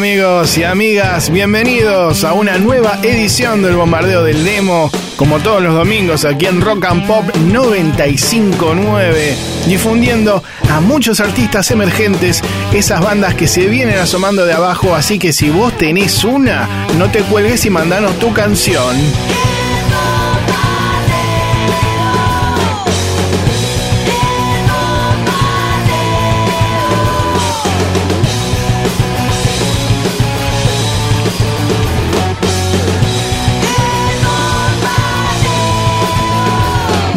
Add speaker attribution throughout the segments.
Speaker 1: amigos y amigas? Bienvenidos a una nueva edición del Bombardeo del Demo, como todos los domingos aquí en Rock and Pop 959, difundiendo a muchos artistas emergentes, esas bandas que se vienen asomando de abajo, así que si vos tenés una, no te cuelgues y mandanos tu canción.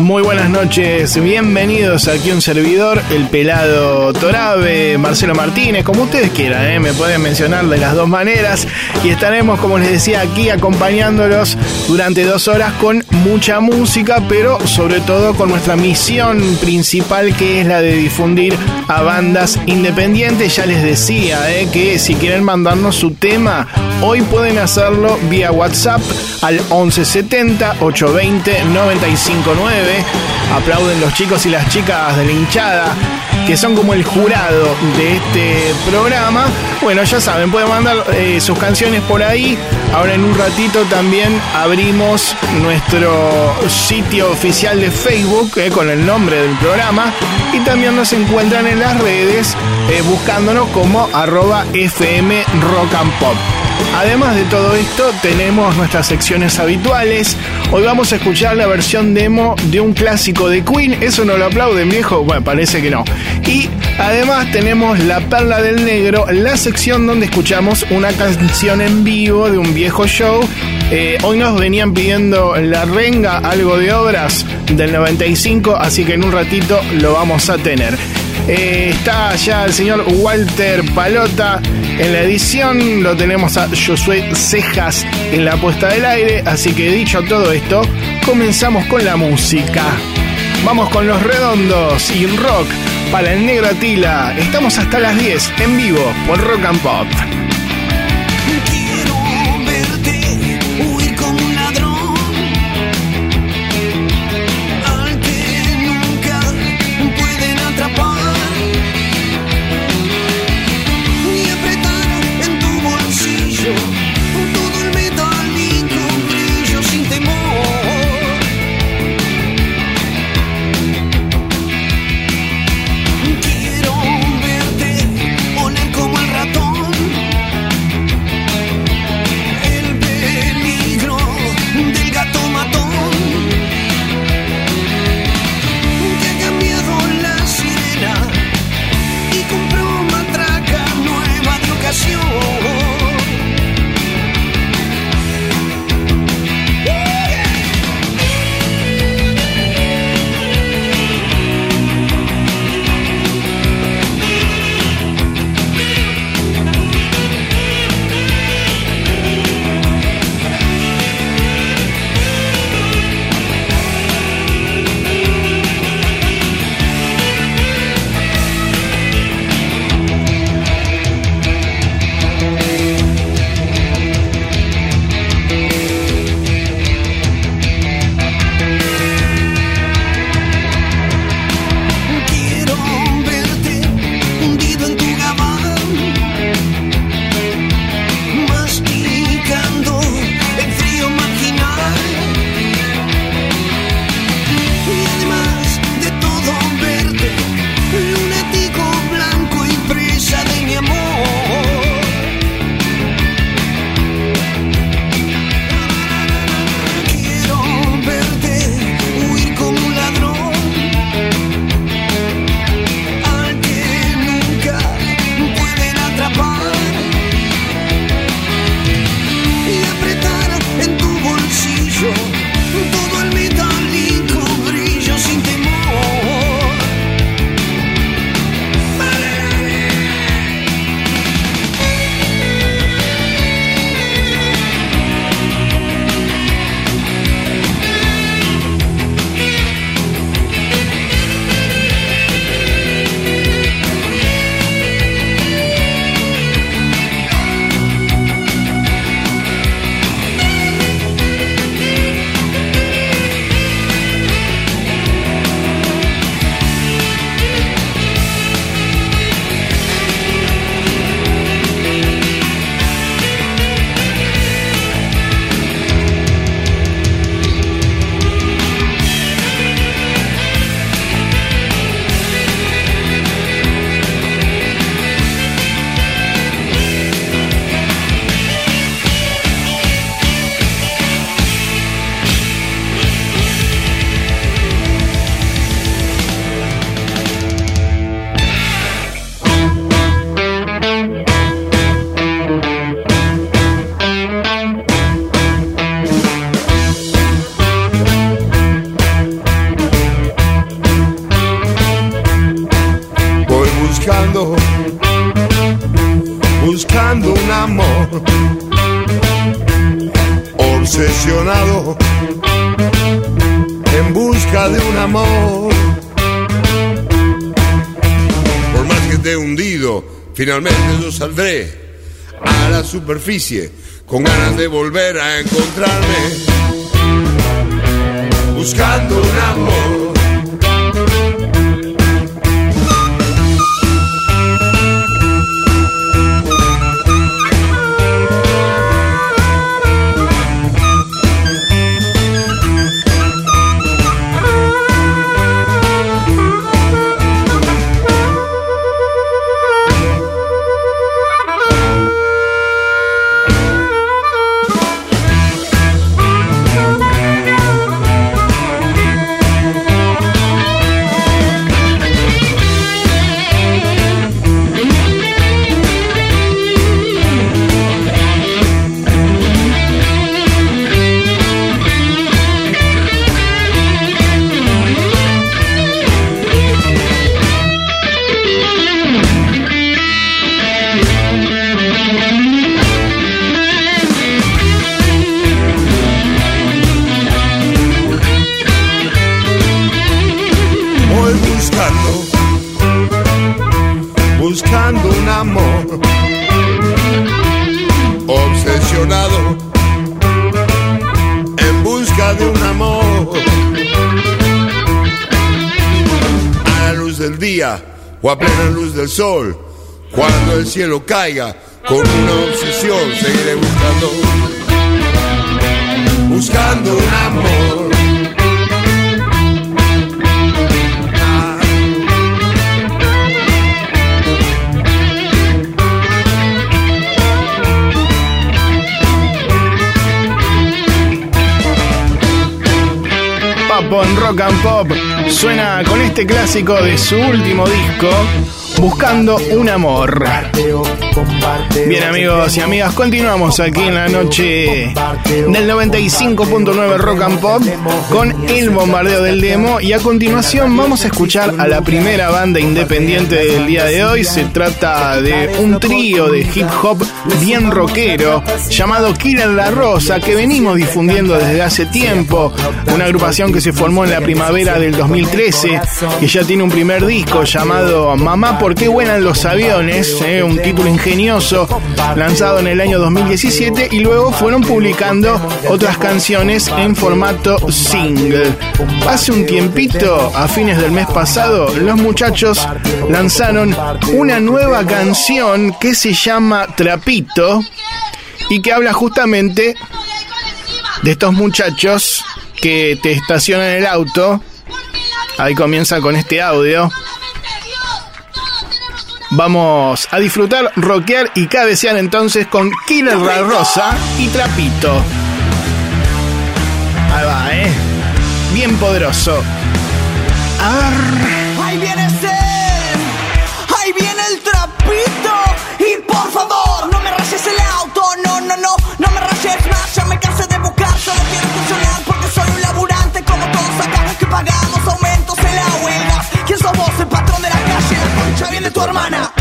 Speaker 1: Muy buenas noches, bienvenidos aquí un servidor, el pelado Torabe, Marcelo Martínez, como ustedes quieran, ¿eh? me pueden mencionar de las dos maneras y estaremos, como les decía, aquí acompañándolos durante dos horas con mucha música, pero sobre todo con nuestra misión principal que es la de difundir a bandas independientes. Ya les decía ¿eh? que si quieren mandarnos su tema, hoy pueden hacerlo vía WhatsApp al 1170 820 959 Aplauden los chicos y las chicas de la hinchada, que son como el jurado de este programa. Bueno, ya saben, pueden mandar eh, sus canciones por ahí. Ahora en un ratito también abrimos nuestro sitio oficial de Facebook eh, con el nombre del programa. Y también nos encuentran en las redes eh, buscándonos como arroba FM Rock and Pop. Además de todo esto, tenemos nuestras secciones habituales. Hoy vamos a escuchar la versión demo de un clásico de Queen. ¿Eso no lo aplauden, viejo? Bueno, parece que no. Y además tenemos La Perla del Negro, la sección donde escuchamos una canción en vivo de un viejo show. Eh, hoy nos venían pidiendo La Renga, algo de obras del 95, así que en un ratito lo vamos a tener. Eh, está ya el señor Walter Palota en la edición. Lo tenemos a Josué Cejas en la puesta del aire. Así que dicho todo esto, comenzamos con la música. Vamos con los redondos y rock para el negro Atila. Estamos hasta las 10 en vivo por Rock and Pop.
Speaker 2: Con ganas de volver a encontrarme, sol, cuando el cielo caiga, con una obsesión seguiré buscando, buscando un amor.
Speaker 1: Papo en Rock and Pop. Suena con este clásico de su último disco, Buscando un Amor. Bien amigos y amigas, continuamos aquí en la noche del 95.9 Rock and Pop con el bombardeo del demo y a continuación vamos a escuchar a la primera banda independiente del día de hoy. Se trata de un trío de hip hop bien rockero llamado Killer La Rosa que venimos difundiendo desde hace tiempo. Una agrupación que se formó en la primavera del 2013 que ya tiene un primer disco llamado Mamá, ¿por qué vuelan los aviones? Eh, un título ingenioso lanzado en el año 2017 y luego fueron publicando otras canciones en formato single. Hace un tiempito, a fines del mes pasado, los muchachos lanzaron una nueva canción que se llama Trapito y que habla justamente de estos muchachos que te estacionan el auto. Ahí comienza con este audio. Vamos a disfrutar, rockear y cabecear entonces con Killer La Rosa y Trapito. Ahí va, ¿eh? Bien poderoso.
Speaker 3: Ahí viene Zen, ahí viene el trapito. Y por favor, no me rayes el auto, no, no, no, no me rayes más. Ya me cansé de buscar, solo quiero funcionar porque soy un laburante como todos acá que pagamos tu hermana.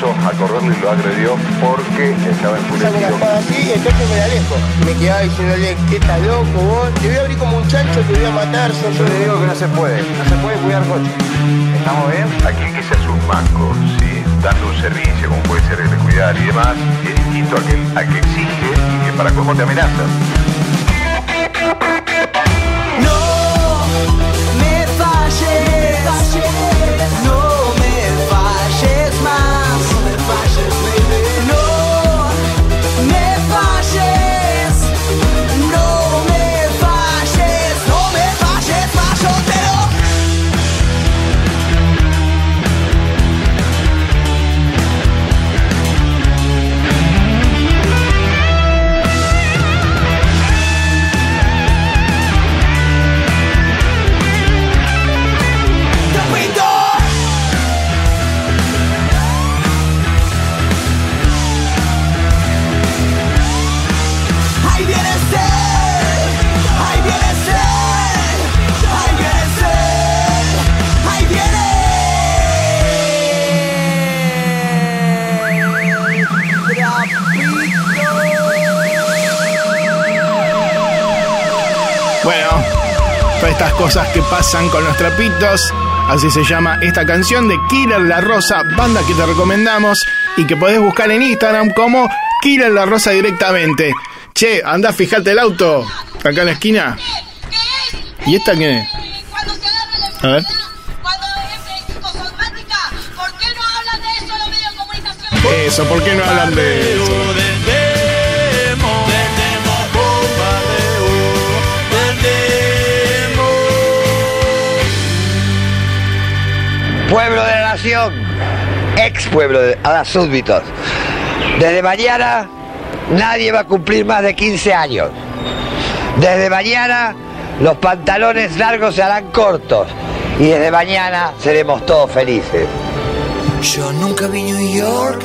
Speaker 4: Comenzó a y lo agredió porque estaba enfurecido.
Speaker 5: así, entonces me alejo. Me quedaba diciéndole, ¿qué estás loco vos? Te voy a abrir como un chancho, te voy a matar.
Speaker 4: Yo le digo que no se puede, no se puede cuidar coche. ¿Estamos bien? Aquí hace un banco, ¿sí? dando un servicio como puede ser el de cuidar y demás, es distinto a que, a que exige y que para cómo te amenaza.
Speaker 1: Estas cosas que pasan con los trapitos. Así se llama esta canción de Killer La Rosa, banda que te recomendamos y que podés buscar en Instagram como Killer La Rosa directamente. Che, anda, fijate el auto, acá en la esquina. ¿Y esta qué A ver.
Speaker 6: enfermedad, cuando es psicosomática, ¿por qué no hablan de eso los medios de comunicación?
Speaker 1: Eso, ¿por qué no hablan de eso?
Speaker 7: Pueblo de la Nación, ex pueblo de a las súbditos. Desde mañana nadie va a cumplir más de 15 años. Desde mañana los pantalones largos se harán cortos y desde mañana seremos todos felices.
Speaker 8: Yo nunca vi New York,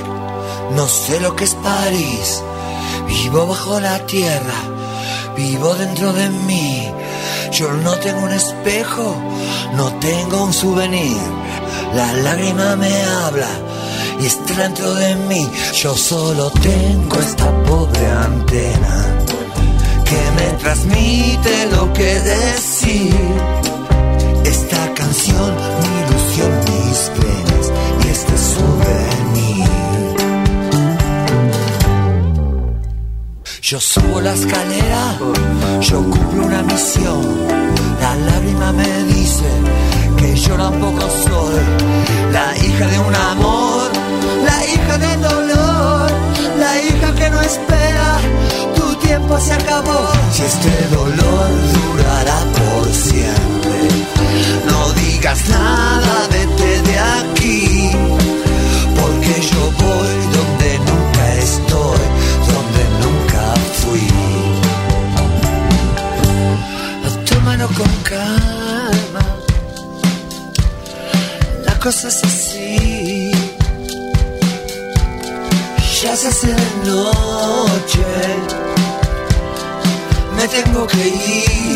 Speaker 8: no sé lo que es París. Vivo bajo la tierra, vivo dentro de mí. Yo no tengo un espejo, no tengo un souvenir. La lágrima me habla y está dentro de mí. Yo solo tengo esta pobre antena que me transmite lo que decir. Esta canción, mi ilusión, mis penas y este souvenir. Yo subo la escalera, yo cumplo una misión. La lágrima me dice que yo tampoco soy la hija de un amor, la hija del dolor, la hija que no espera. Tu tiempo se acabó. Si este dolor durará por siempre, no digas nada, la cosa es así. Ya se hace de noche, me tengo que ir.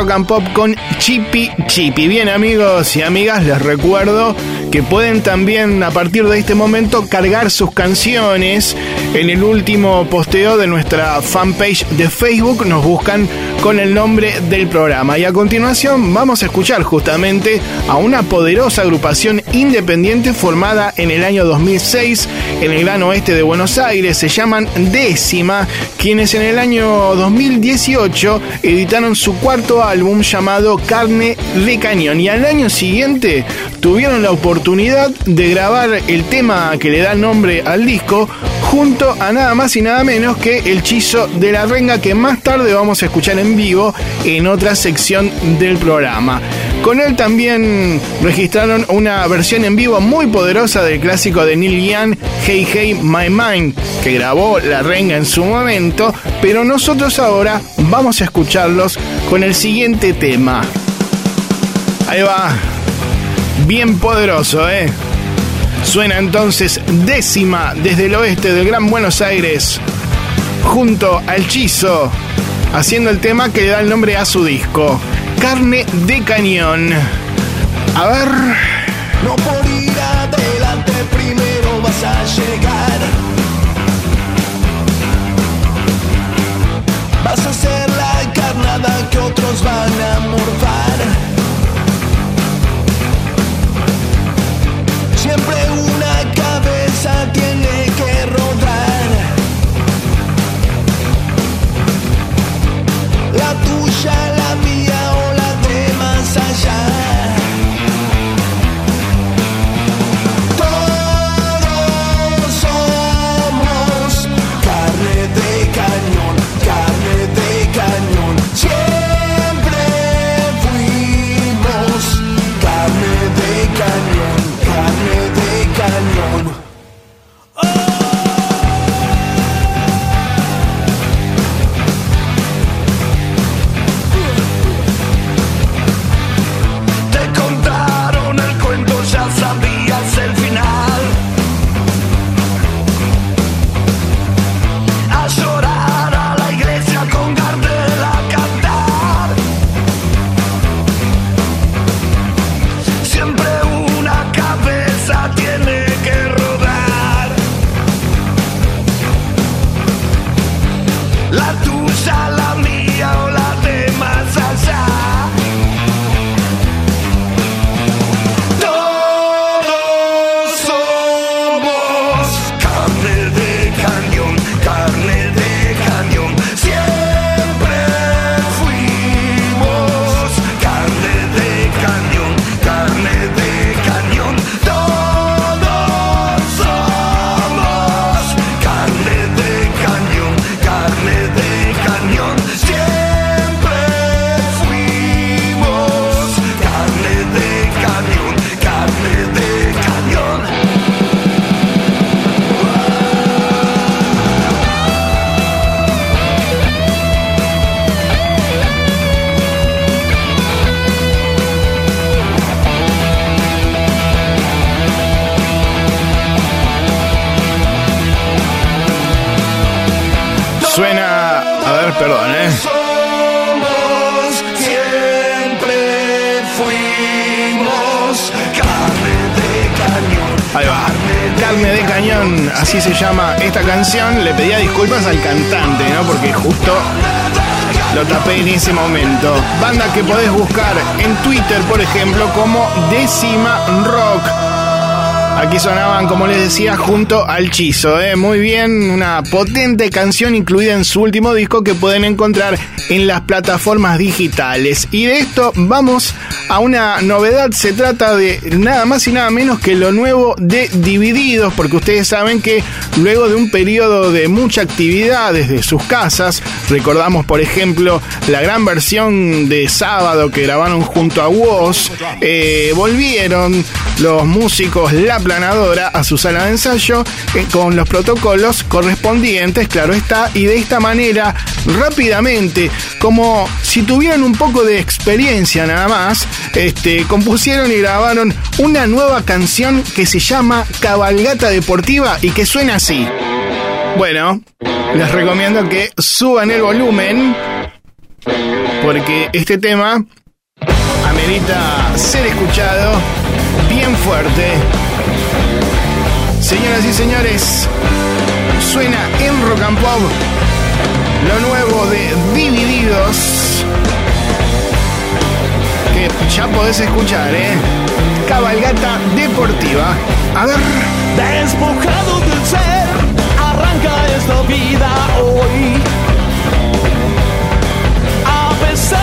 Speaker 1: Rock Pop con Chippy Chippy. Bien amigos y amigas, les recuerdo que pueden también a partir de este momento cargar sus canciones en el último posteo de nuestra fanpage de Facebook. Nos buscan con el nombre del programa. Y a continuación vamos a escuchar justamente a una poderosa agrupación independiente formada en el año 2006 en el gran oeste de Buenos Aires. Se llaman Décima, quienes en el año 2018 editaron su cuarto álbum llamado Carne de Cañón. Y al año siguiente tuvieron la oportunidad de grabar el tema que le da nombre al disco junto a nada más y nada menos que el Chizo de la Renga que más tarde vamos a escuchar en vivo en otra sección del programa. Con él también registraron una versión en vivo muy poderosa del clásico de Neil Young, Hey Hey My Mind, que grabó La Renga en su momento, pero nosotros ahora vamos a escucharlos con el siguiente tema. Ahí va, bien poderoso, ¿eh? Suena entonces décima desde el oeste del Gran Buenos Aires, junto al Chizo, haciendo el tema que le da el nombre a su disco, Carne de Cañón. A ver.
Speaker 3: No por ir adelante primero vas a llegar. Vas a hacer la carnada que otros van a morfar.
Speaker 1: Junto al Chizo. ¿eh? Muy bien, una potente canción incluida en su último disco que pueden encontrar en las plataformas digitales. Y de esto vamos a una novedad. Se trata de nada más y nada menos que lo nuevo de Divididos, porque ustedes saben que luego de un periodo de mucha actividad desde sus casas, recordamos por ejemplo la gran versión de sábado que grabaron junto a Woz, eh, volvieron los músicos La Planadora a su sala de ensayo eh, con los protocolos correspondientes, claro está, y de esta manera rápidamente, como si tuvieran un poco de experiencia nada más, este, compusieron y grabaron una nueva canción que se llama Cabalgata Deportiva y que suena así. Bueno, les recomiendo que suban el volumen porque este tema amerita ser escuchado bien fuerte. Señoras y señores, suena en Rock and Pop lo nuevo de Divididos. Que ya podés escuchar, ¿eh? Cabalgata deportiva. A ver.
Speaker 8: Despojado del ser, arranca esta vida hoy. A pesar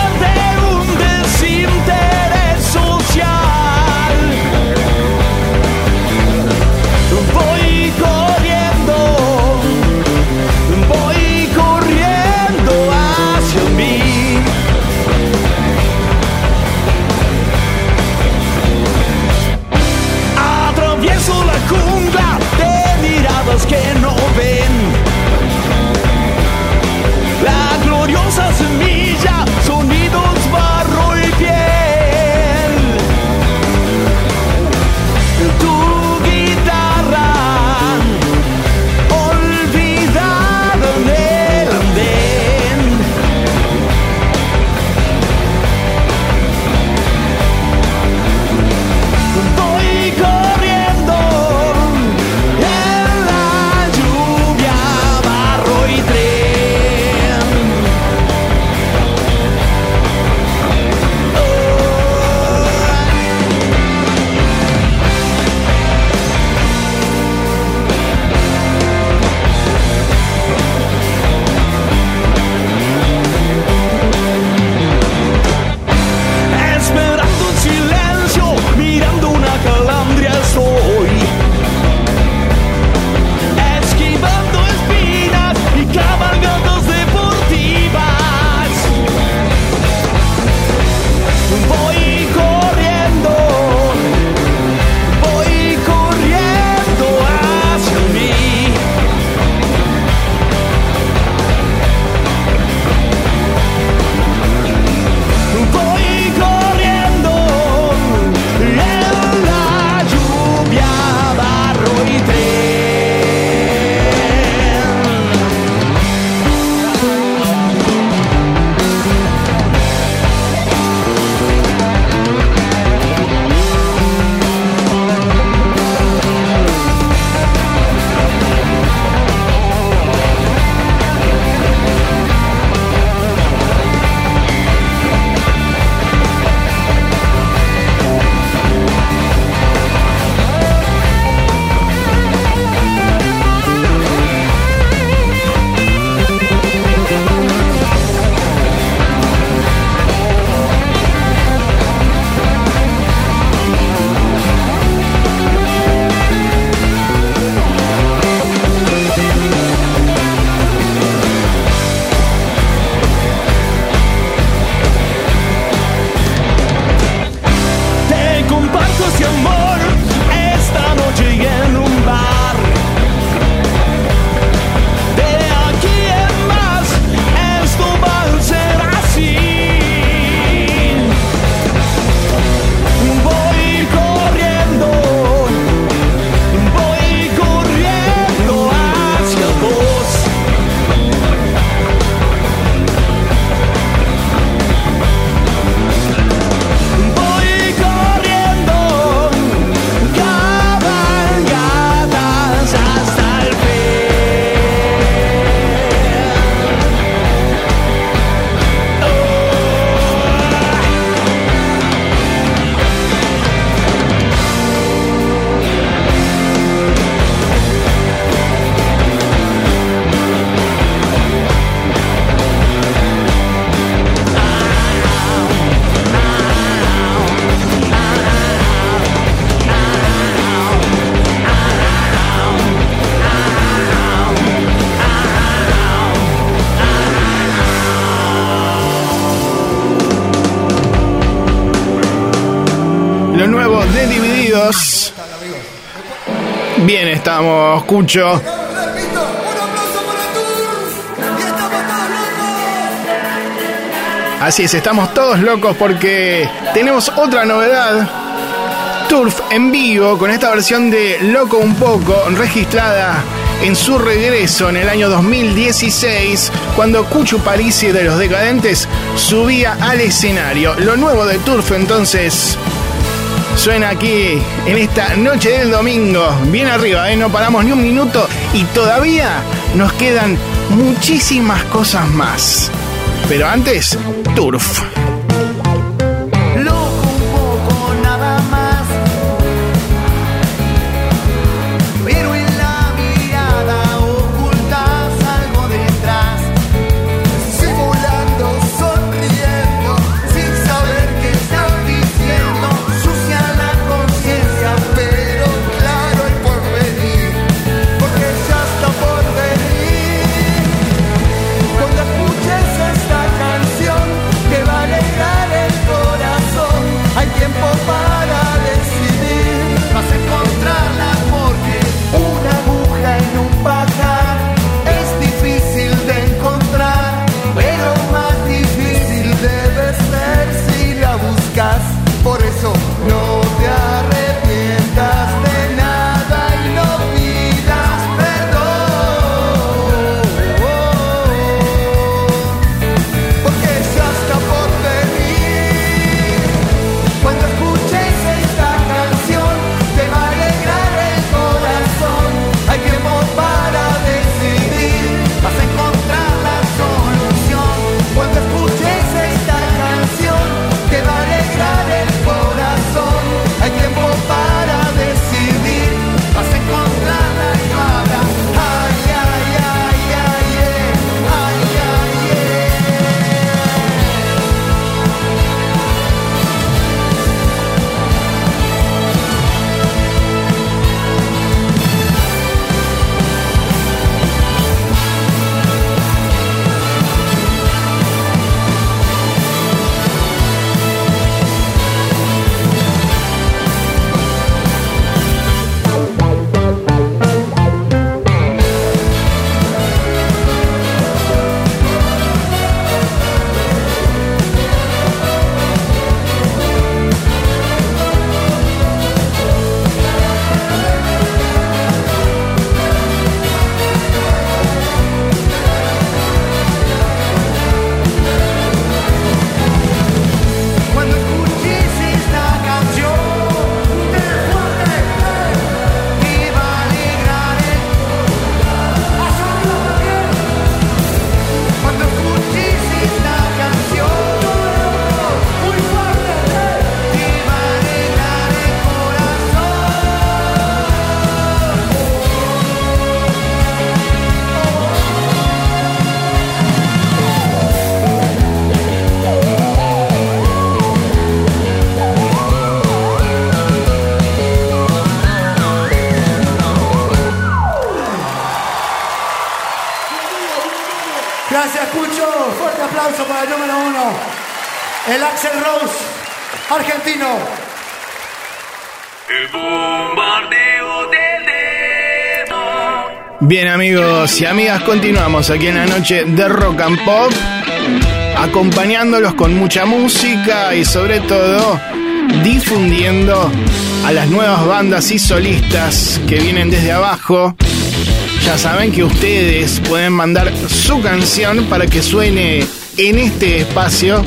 Speaker 1: estamos, Cucho. Así es, estamos todos locos porque tenemos otra novedad. Turf en vivo con esta versión de Loco un poco, registrada en su regreso en el año 2016, cuando Cucho Parisi de los Decadentes subía al escenario. Lo nuevo de Turf entonces suena aquí en esta noche del domingo, bien arriba, ¿eh? no paramos ni un minuto y todavía nos quedan muchísimas cosas más. Pero antes, Turf. Amigos y amigas, continuamos aquí en la noche de Rock and Pop, acompañándolos con mucha música y sobre todo difundiendo a las nuevas bandas y solistas que vienen desde abajo. Ya saben que ustedes pueden mandar su canción para que suene en este espacio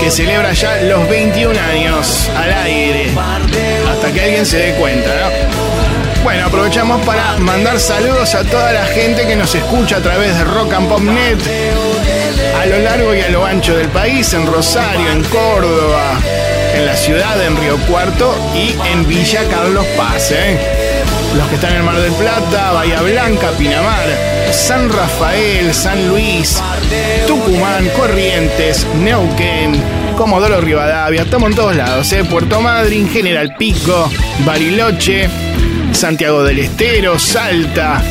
Speaker 1: que celebra ya los 21 años al aire. Hasta que alguien se dé cuenta, ¿no? Bueno, aprovechamos para mandar saludos a toda la gente que nos escucha a través de Rock and Pop Net a lo largo y a lo ancho del país, en Rosario, en Córdoba, en la ciudad, en Río Cuarto y en Villa Carlos Paz. ¿eh? Los que están en Mar del Plata, Bahía Blanca, Pinamar, San Rafael, San Luis, Tucumán, Corrientes, Neuquén, Comodoro Rivadavia, estamos en todos lados, ¿eh? Puerto Madryn, General Pico, Bariloche, Santiago del Estero, Salta,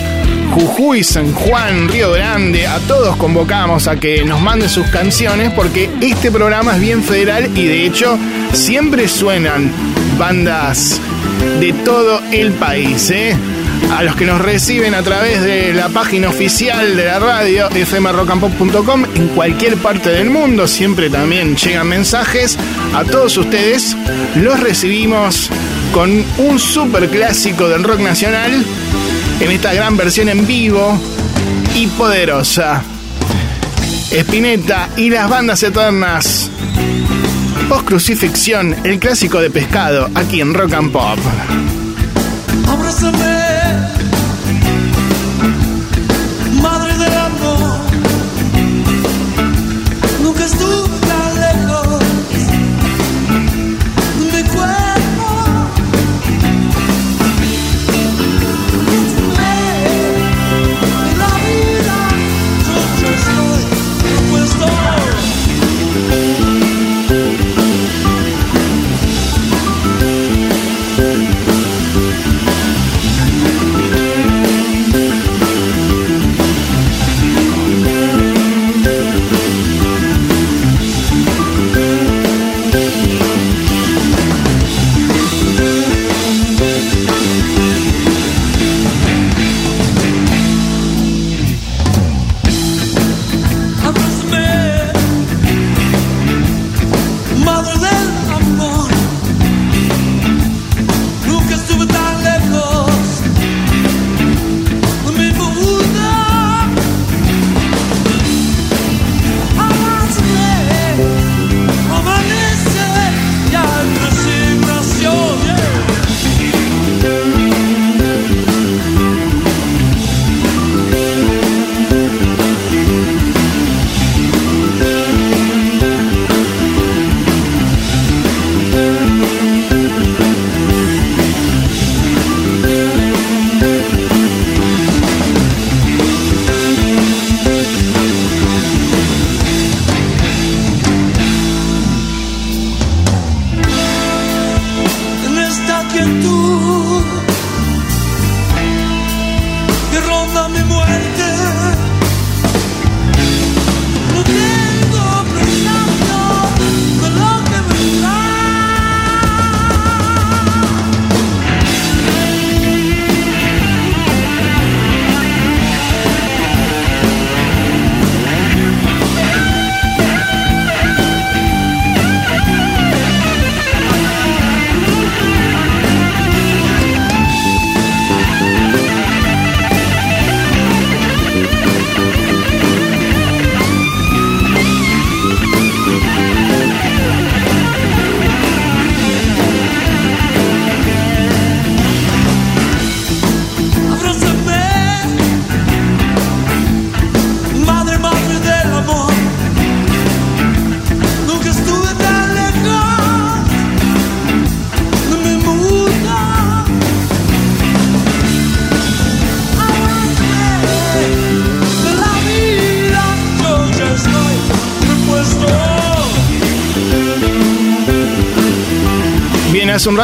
Speaker 1: Jujuy, San Juan, Río Grande, a todos convocamos a que nos manden sus canciones porque este programa es bien federal y de hecho siempre suenan bandas de todo el país, ¿eh? A los que nos reciben a través de la página oficial de la radio, fmrockandpop.com, en cualquier parte del mundo, siempre también llegan mensajes. A todos ustedes los recibimos con un super clásico del rock nacional en esta gran versión en vivo y poderosa. Spinetta y las bandas eternas. Post Crucifixión, el clásico de pescado, aquí en Rock and Pop.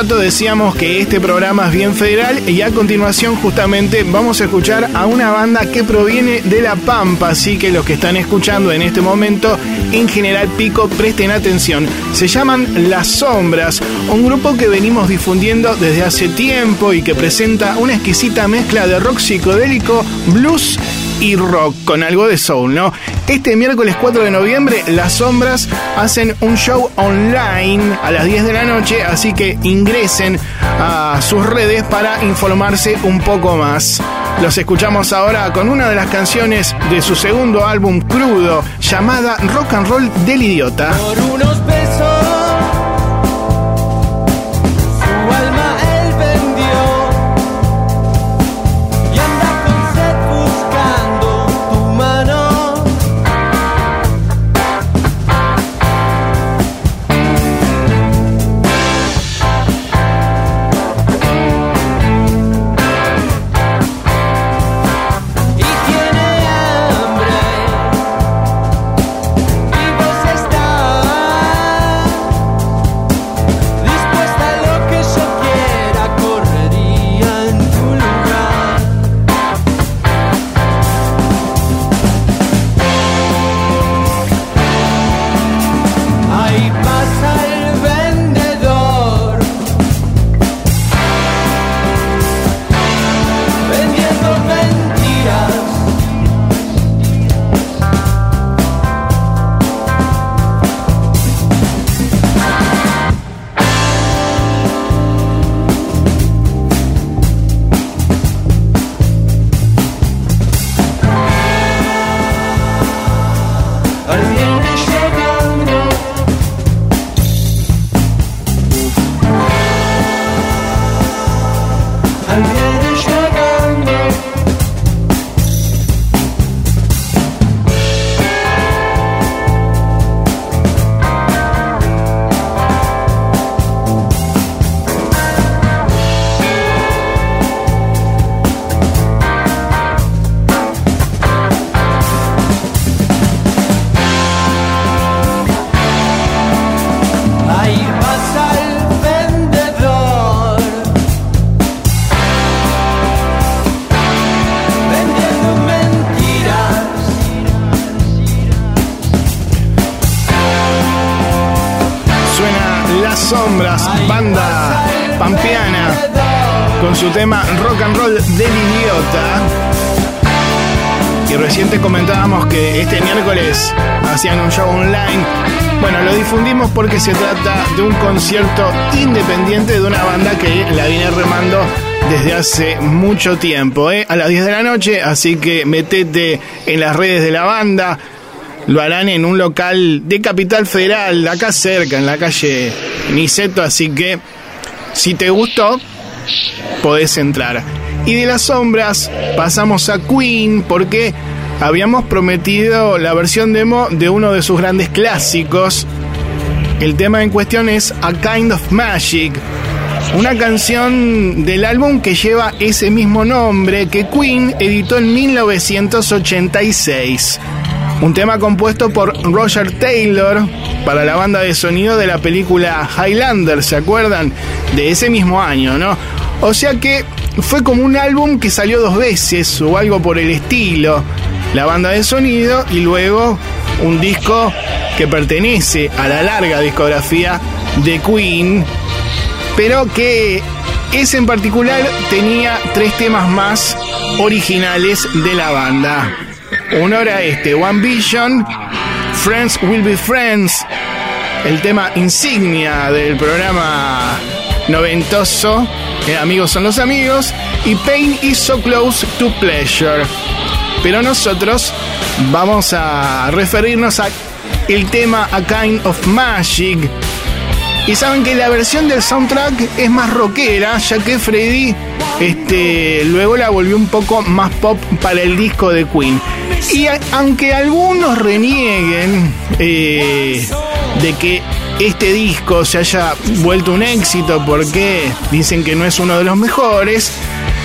Speaker 1: Decíamos que este programa es bien federal y a continuación justamente vamos a escuchar a una banda que proviene de La Pampa, así que los que están escuchando en este momento, en General Pico, presten atención. Se llaman Las Sombras, un grupo que venimos difundiendo desde hace tiempo y que presenta una exquisita mezcla de rock psicodélico, blues y rock con algo de soul, ¿no? Este miércoles 4 de noviembre, Las Sombras hacen un show online a las 10 de la noche, así que ingresen a sus redes para informarse un poco más. Los escuchamos ahora con una de las canciones de su segundo álbum crudo, llamada Rock and Roll del Idiota. Se trata de un concierto independiente de una banda que la viene remando desde hace mucho tiempo, ¿eh? a las 10 de la noche, así que metete en las redes de la banda. Lo harán en un local de Capital Federal, acá cerca, en la calle Niceto, así que si te gustó, podés entrar. Y de las sombras pasamos a Queen porque habíamos prometido la versión demo de uno de sus grandes clásicos. El tema en cuestión es A Kind of Magic, una canción del álbum que lleva ese mismo nombre que Queen editó en 1986. Un tema compuesto por Roger Taylor para la banda de sonido de la película Highlander, ¿se acuerdan? De ese mismo año, ¿no? O sea que fue como un álbum que salió dos veces o algo por el estilo. La banda de sonido y luego un disco que pertenece a la larga discografía de Queen, pero que ese en particular tenía tres temas más originales de la banda. Uno era este, One Vision, Friends Will Be Friends, el tema insignia del programa noventoso, eh, Amigos son los amigos, y Pain is so close to pleasure. Pero nosotros vamos a referirnos a el tema A Kind of Magic. Y saben que la versión del soundtrack es más rockera, ya que Freddy este, luego la volvió un poco más pop para el disco de Queen. Y aunque algunos renieguen eh, de que este disco se haya vuelto un éxito porque dicen que no es uno de los mejores,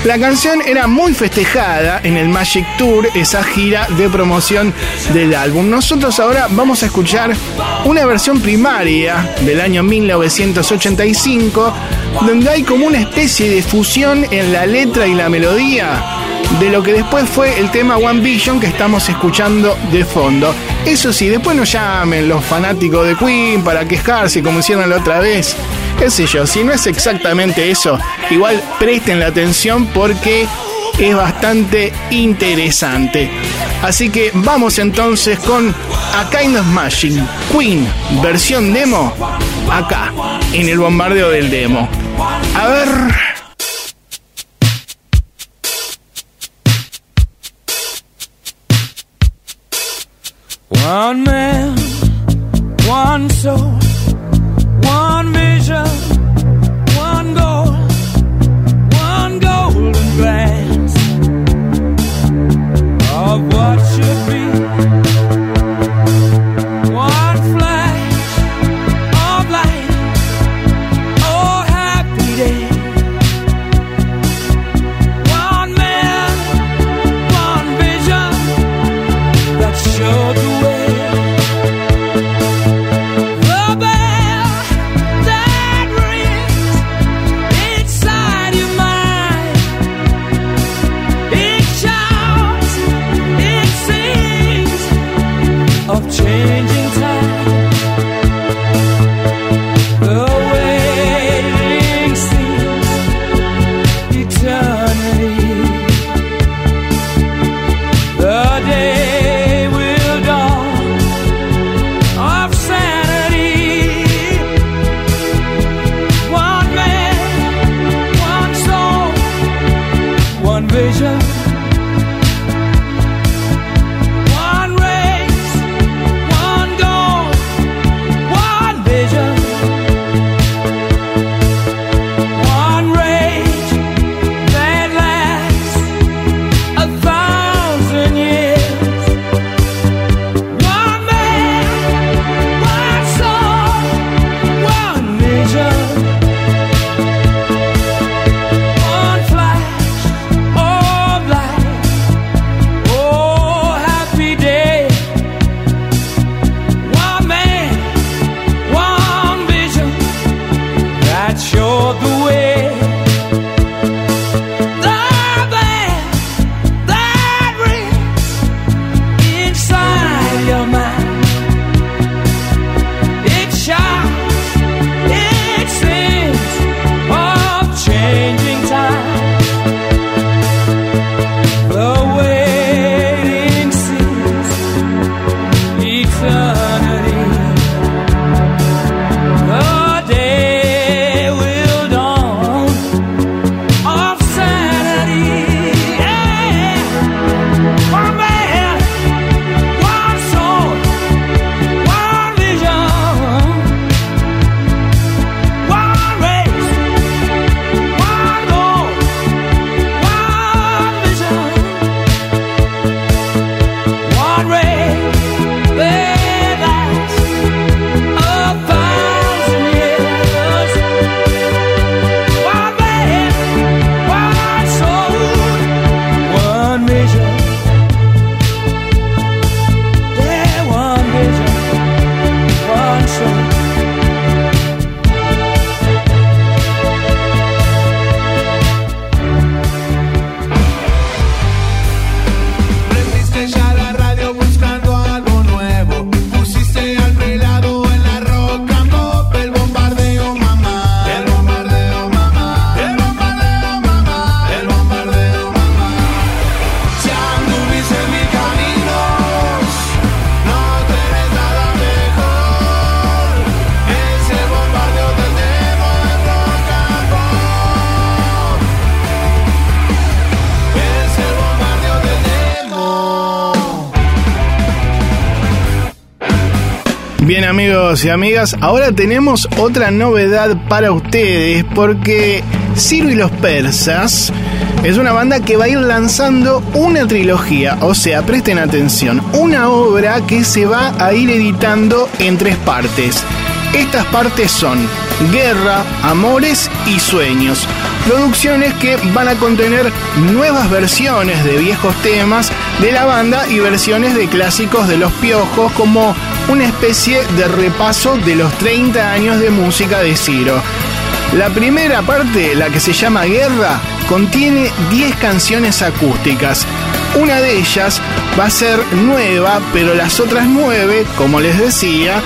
Speaker 1: la canción era muy festejada en el Magic Tour, esa gira de promoción del álbum. Nosotros ahora vamos a escuchar una versión primaria del año 1985, donde hay como una especie de fusión en la letra y la melodía de lo que después fue el tema One Vision que estamos escuchando de fondo. Eso sí, después nos llamen los fanáticos de Queen para quejarse como hicieron la otra vez. Qué sé yo, si no es exactamente eso, igual presten la atención porque es bastante interesante. Así que vamos entonces con A Kind of Magic, Queen, versión demo, acá, en el bombardeo del demo. A ver.
Speaker 8: One man, one soul,
Speaker 1: y amigas, ahora tenemos otra novedad para ustedes porque Ciro y los Persas es una banda que va a ir lanzando una trilogía, o sea, presten atención, una obra que se va a ir editando en tres partes. Estas partes son Guerra, Amores y Sueños. Producciones que van a contener nuevas versiones de viejos temas de la banda y versiones de clásicos de los piojos como una especie de repaso de los 30 años de música de Ciro. La primera parte, la que se llama Guerra, contiene 10 canciones acústicas. Una de ellas va a ser nueva, pero las otras 9, como les decía,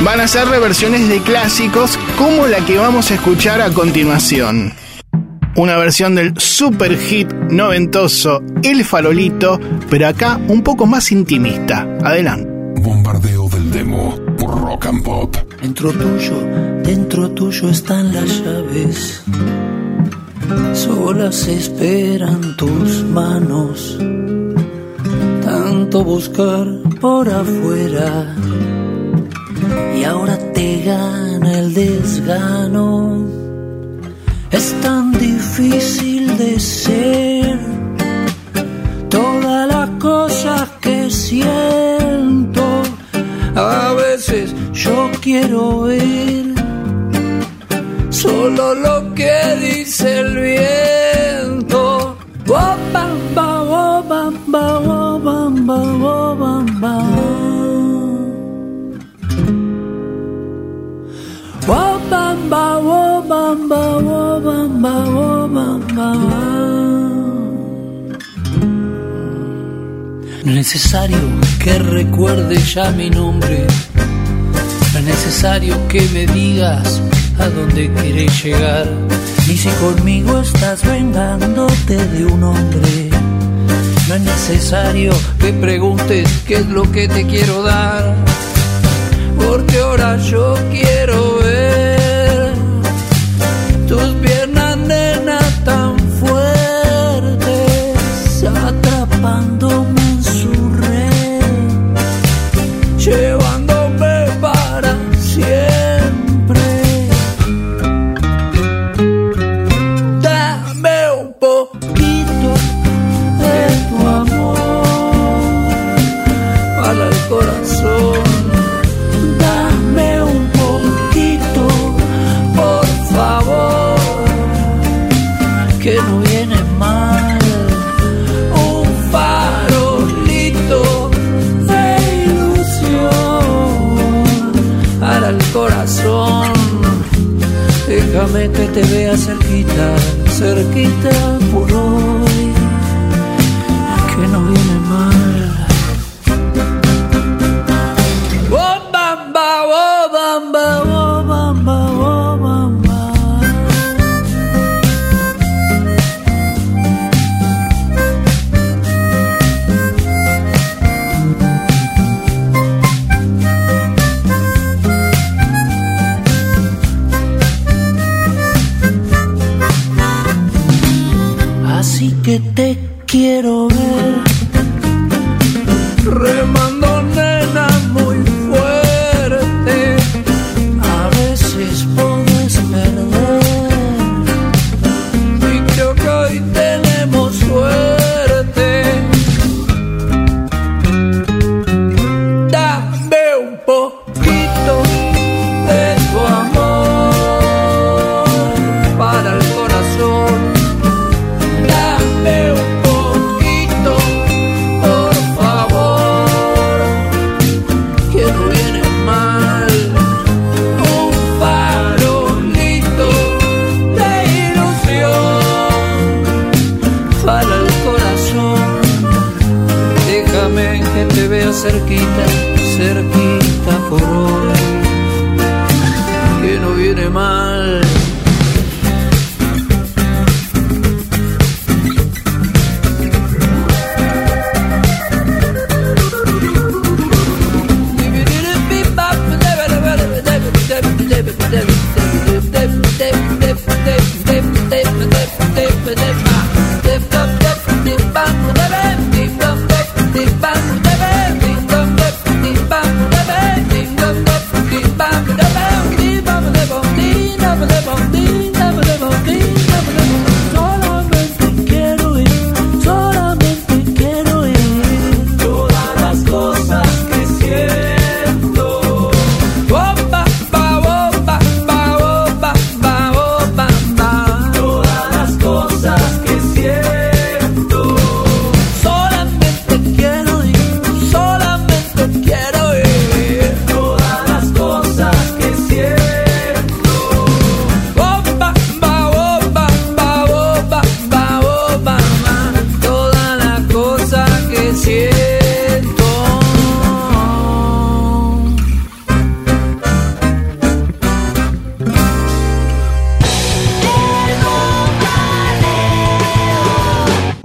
Speaker 1: van a ser reversiones de clásicos como la que vamos a escuchar a continuación. Una versión del super hit noventoso El Farolito, pero acá un poco más intimista. Adelante.
Speaker 9: Por Rock and Pop.
Speaker 10: Dentro tuyo, dentro tuyo están las llaves. Solas esperan tus manos. Tanto buscar por afuera. Y ahora te gana el desgano. Es tan difícil de ser. Quiero ver solo lo que dice el viento. No es necesario que recuerde ya mi nombre. Necesario que me digas a dónde quieres llegar. Ni si conmigo estás vengándote de un hombre. No es necesario que preguntes qué es lo que te quiero dar. Porque ahora yo quiero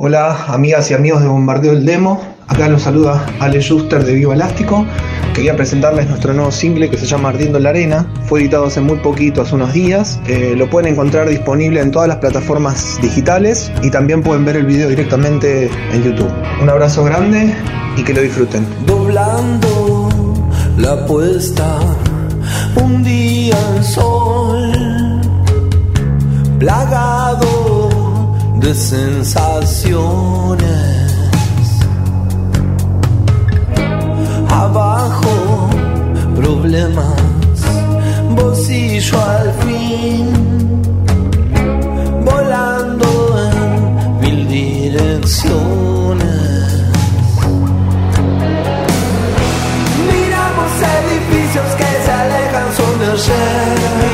Speaker 11: Hola, amigas y amigos de Bombardeo el Demo. Acá los saluda Ale Schuster de Viva Elástico. Quería presentarles nuestro nuevo single que se llama Ardiendo en la Arena. Fue editado hace muy poquito, hace unos días. Eh, lo pueden encontrar disponible en todas las plataformas digitales y también pueden ver el video directamente en YouTube. Un abrazo grande y que lo disfruten.
Speaker 10: doblando la puesta, un día el sol, plagado de sensaciones. Abajo, problemas, bolsillo al fin, volando en mil direcciones. Miramos edificios que se alejan, son de ayer.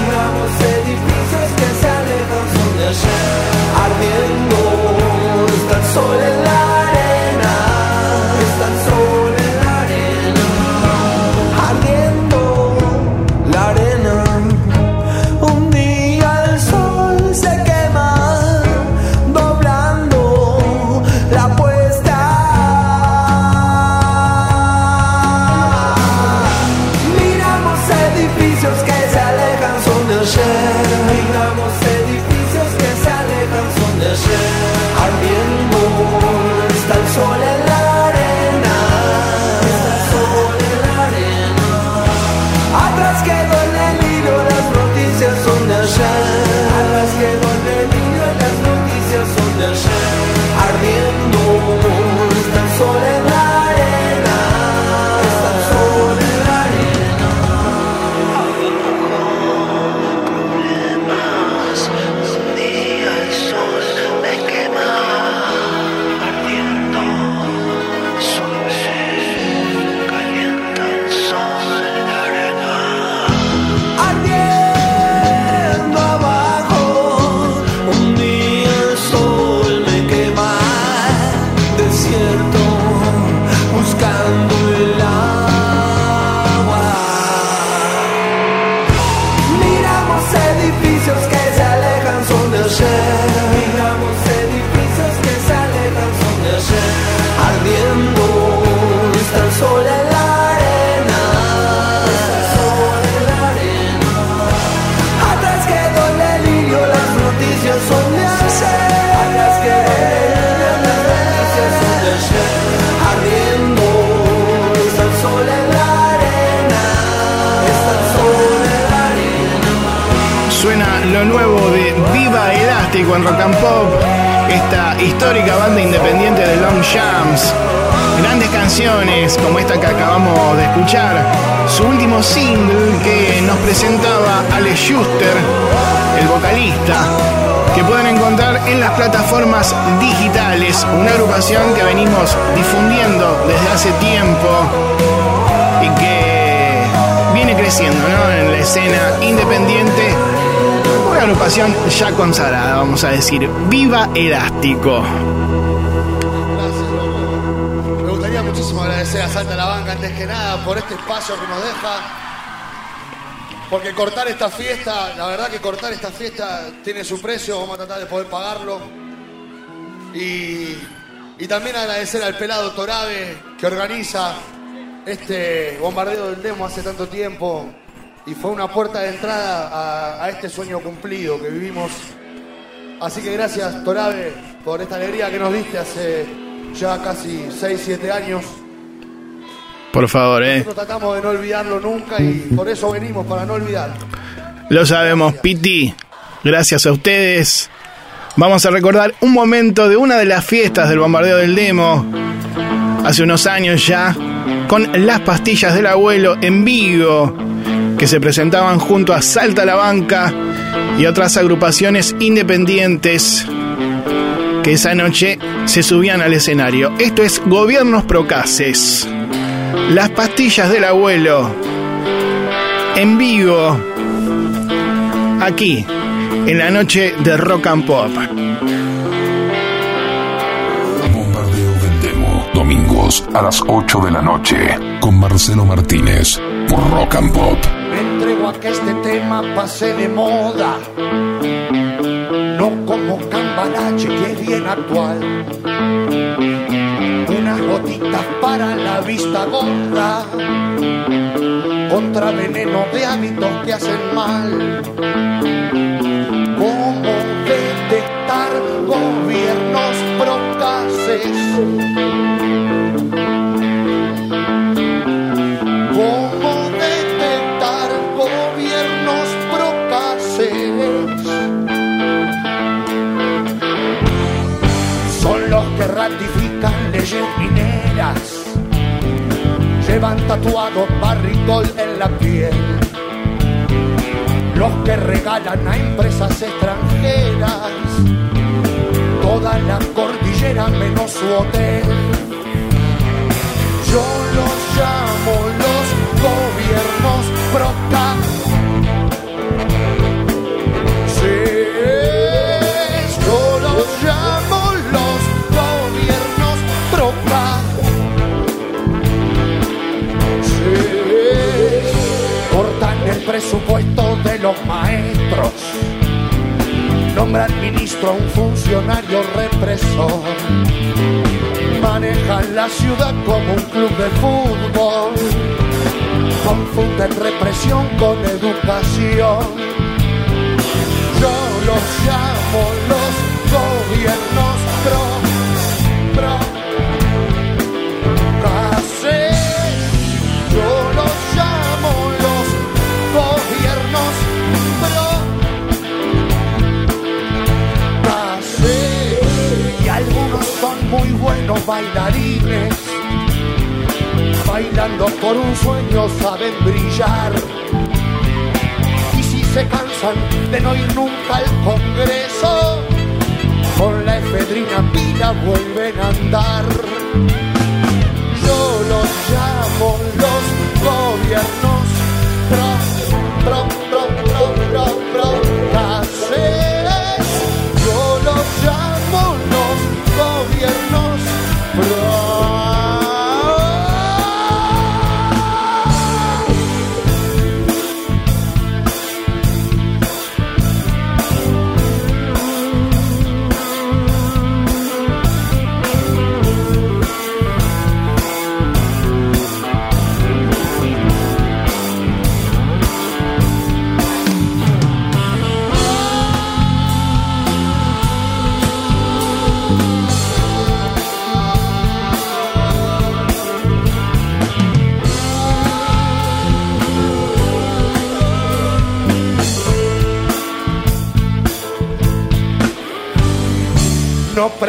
Speaker 1: Rock and Pop, esta histórica banda independiente de Long Jams. Grandes canciones como esta que acabamos de escuchar. Su último single que nos presentaba Ale Schuster, el vocalista, que pueden encontrar en las plataformas digitales. Una agrupación que venimos difundiendo desde hace tiempo y que creciendo en la escena independiente. Una agrupación ya consagrada, vamos a decir. Viva Elástico.
Speaker 12: Me gustaría muchísimo agradecer a Salta la Banca antes que nada por este espacio que nos deja. Porque cortar esta fiesta, la verdad que cortar esta fiesta tiene su precio, vamos a tratar de poder pagarlo. Y también agradecer al pelado Torabe que organiza este bombardeo del demo hace tanto tiempo y fue una puerta de entrada a, a este sueño cumplido que vivimos. Así que gracias Torabe por esta alegría que nos diste hace ya casi 6, 7 años.
Speaker 1: Por favor, eh.
Speaker 12: Nosotros tratamos de no olvidarlo nunca y por eso venimos, para no olvidar.
Speaker 1: Lo sabemos, Piti. Gracias a ustedes. Vamos a recordar un momento de una de las fiestas del bombardeo del demo. Hace unos años ya. Con las pastillas del abuelo en Vigo. Que se presentaban junto a Salta la Banca y otras agrupaciones independientes que esa noche se subían al escenario. Esto es Gobiernos Procases. Las pastillas del abuelo. En vivo. Aquí. En la noche de Rock and Pop.
Speaker 9: Domingos a las 8 de la noche. Con Marcelo Martínez. Por Rock and Pop.
Speaker 13: Me entrego a que este tema pase de moda. No
Speaker 12: como cambalache que es bien actual. Unas gotitas para la vista gorda, contra veneno de hábitos que hacen mal. Cómo detectar gobiernos procaces. Leyes mineras, llevan tatuado barricol en la piel. Los que regalan a empresas extranjeras toda la cordillera menos su hotel. Yo los llamo los gobiernos. Los maestros. Nombran ministro a un funcionario represor manejan la ciudad como un club de fútbol. Confunden represión con educación. Yo los llamo los gobiernos pro, muy buenos bailarines. Bailando por un sueño saben brillar. Y si se cansan de no ir nunca al Congreso, con la efedrina pila vuelven a andar.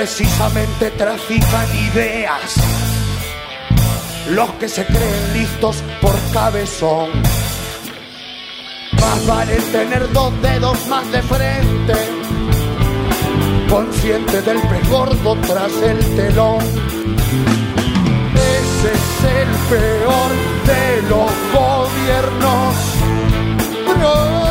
Speaker 12: Precisamente trafican ideas. Los que se creen listos por cabezón. Más vale tener dos dedos más de frente, consciente del pez gordo tras el telón. Ese es el peor de los gobiernos. Procaces.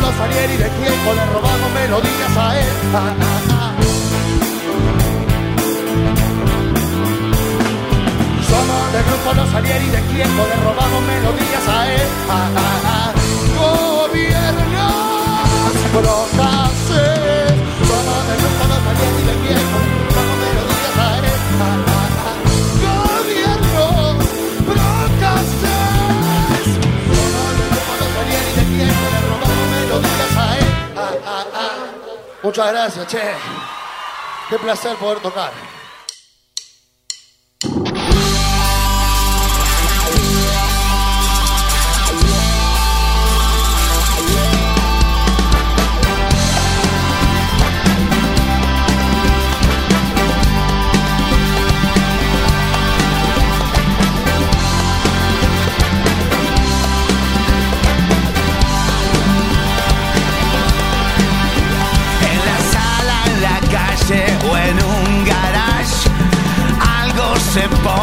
Speaker 12: Los Arieri de Quieco, le robamos melodías a él. Ah, ah, ah. Somos del grupo Los Alieri de Quieco, le robamos melodías a él. Ah, ah, ah. Gobiernos procaces. Somos del grupo Los Alieri de Quieco, le robamos melodías a él. Muchas gracias, che. Qué placer poder tocar.
Speaker 14: Algo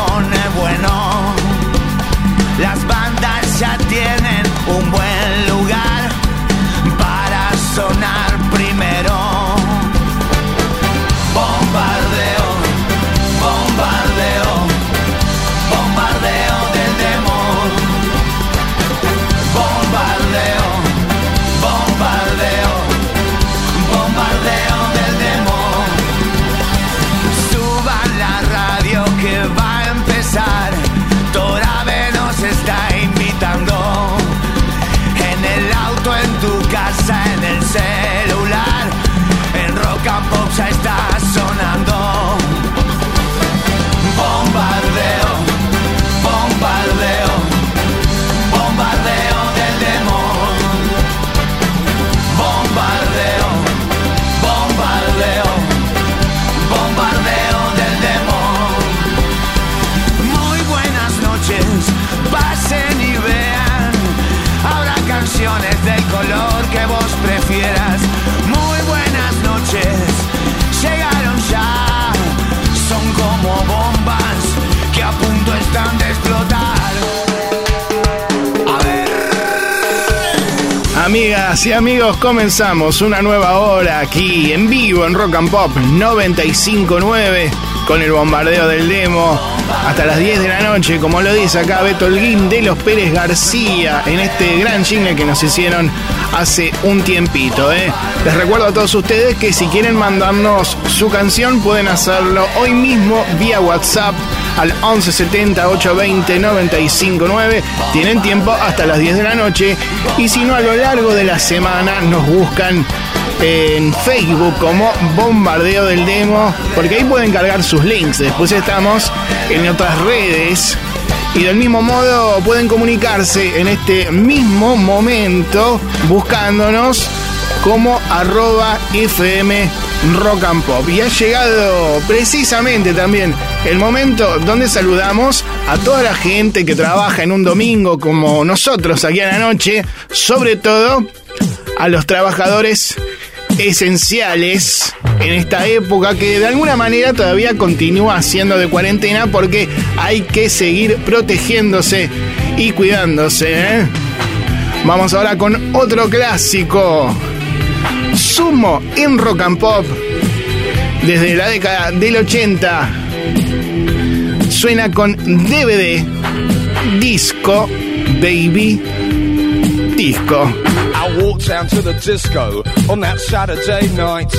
Speaker 1: Amigas y amigos, comenzamos una nueva hora aquí en vivo en Rock and Pop 959 con el bombardeo del demo hasta las 10 de la noche, como lo dice acá Beto Holguín de los Pérez García en este gran jingle que nos hicieron hace un tiempito. ¿eh? Les recuerdo a todos ustedes que si quieren mandarnos su canción pueden hacerlo hoy mismo vía WhatsApp al 1170 820 959. Tienen tiempo hasta las 10 de la noche y si no a lo largo de la semana nos buscan en Facebook como Bombardeo del Demo, porque ahí pueden cargar sus links. Después estamos en otras redes y del mismo modo pueden comunicarse en este mismo momento buscándonos como arroba FM Rock and Pop. Y ha llegado precisamente también el momento donde saludamos a toda la gente que trabaja en un domingo como nosotros aquí a la noche, sobre todo a los trabajadores esenciales en esta época que de alguna manera todavía continúa siendo de cuarentena porque hay que seguir protegiéndose y cuidándose. ¿eh? Vamos ahora con otro clásico. Sumo en rock and pop desde la década del 80. Suena con DVD, disco, baby, disco.
Speaker 15: On that Saturday night.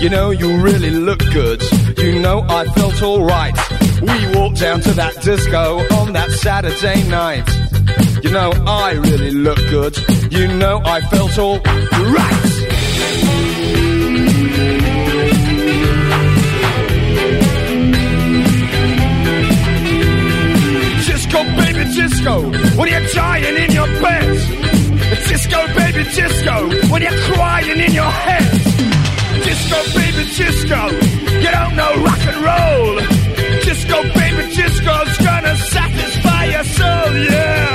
Speaker 15: You know, you really look good. You know, I felt alright. We walked down to that disco on that Saturday night. You know, I really look good. You know, I felt all right. Disco, baby, disco, when you're dying in your bed. Disco, baby, disco, when you're crying in your head. Disco, baby, disco, you don't know rock and roll. Disco, baby, disco's gonna satisfy your soul, yeah.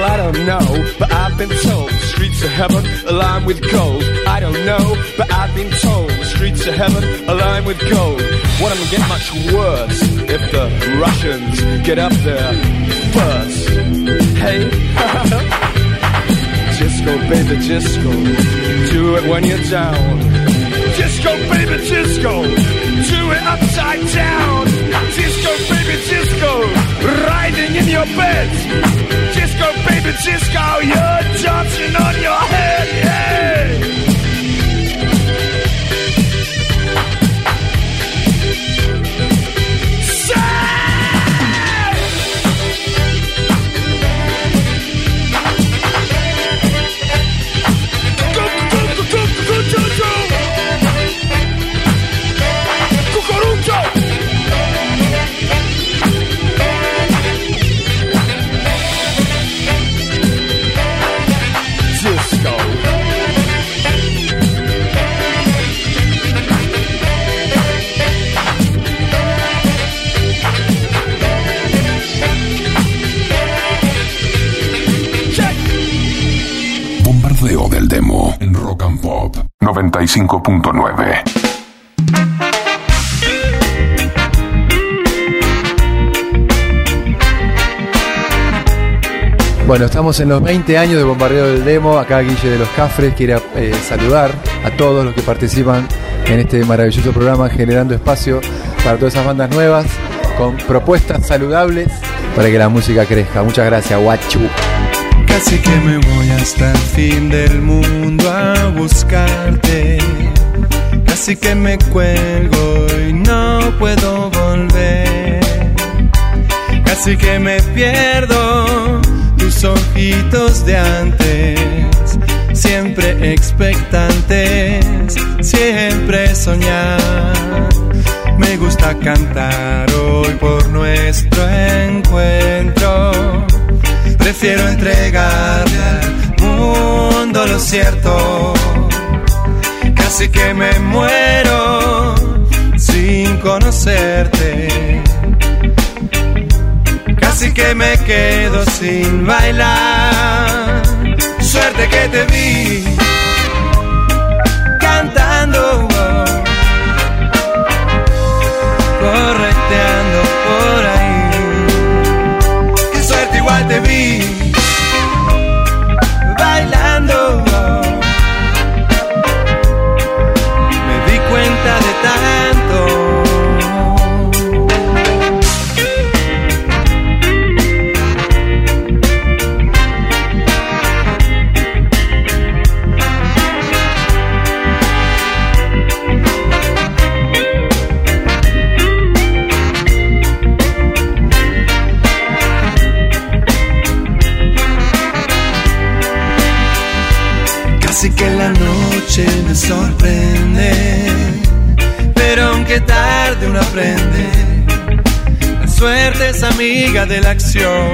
Speaker 15: Well, I don't know, but I've been told the streets of heaven lined with gold. I don't know, but I've been told the streets of heaven lined with gold. What am get much worse if the Russians get up there first? Hey, disco, baby, disco, do it when you're down. Disco, baby, disco, do it upside down. Disco, baby, disco, riding in your bed. Disco, baby, disco, you're dancing on your
Speaker 9: 95.9.
Speaker 16: Bueno, estamos en los 20 años de bombardeo del demo. Acá Guille de los Cafres quiere eh, saludar a todos los que participan en este maravilloso programa, generando espacio para todas esas bandas nuevas, con propuestas saludables para que la música crezca. Muchas gracias, guachu.
Speaker 17: Casi que me voy hasta el fin del mundo a buscarte. Casi que me cuelgo y no puedo volver. Casi que me pierdo tus ojitos de antes. Siempre expectantes, siempre soñar. Me gusta cantar hoy por nuestro encuentro. Prefiero entregarle al mundo lo cierto. Casi que me muero sin conocerte. Casi que me quedo sin bailar. suerte que te vi cantando, correteando por ahí. Igual sorprende, pero aunque tarde uno aprende, la suerte es amiga de la acción.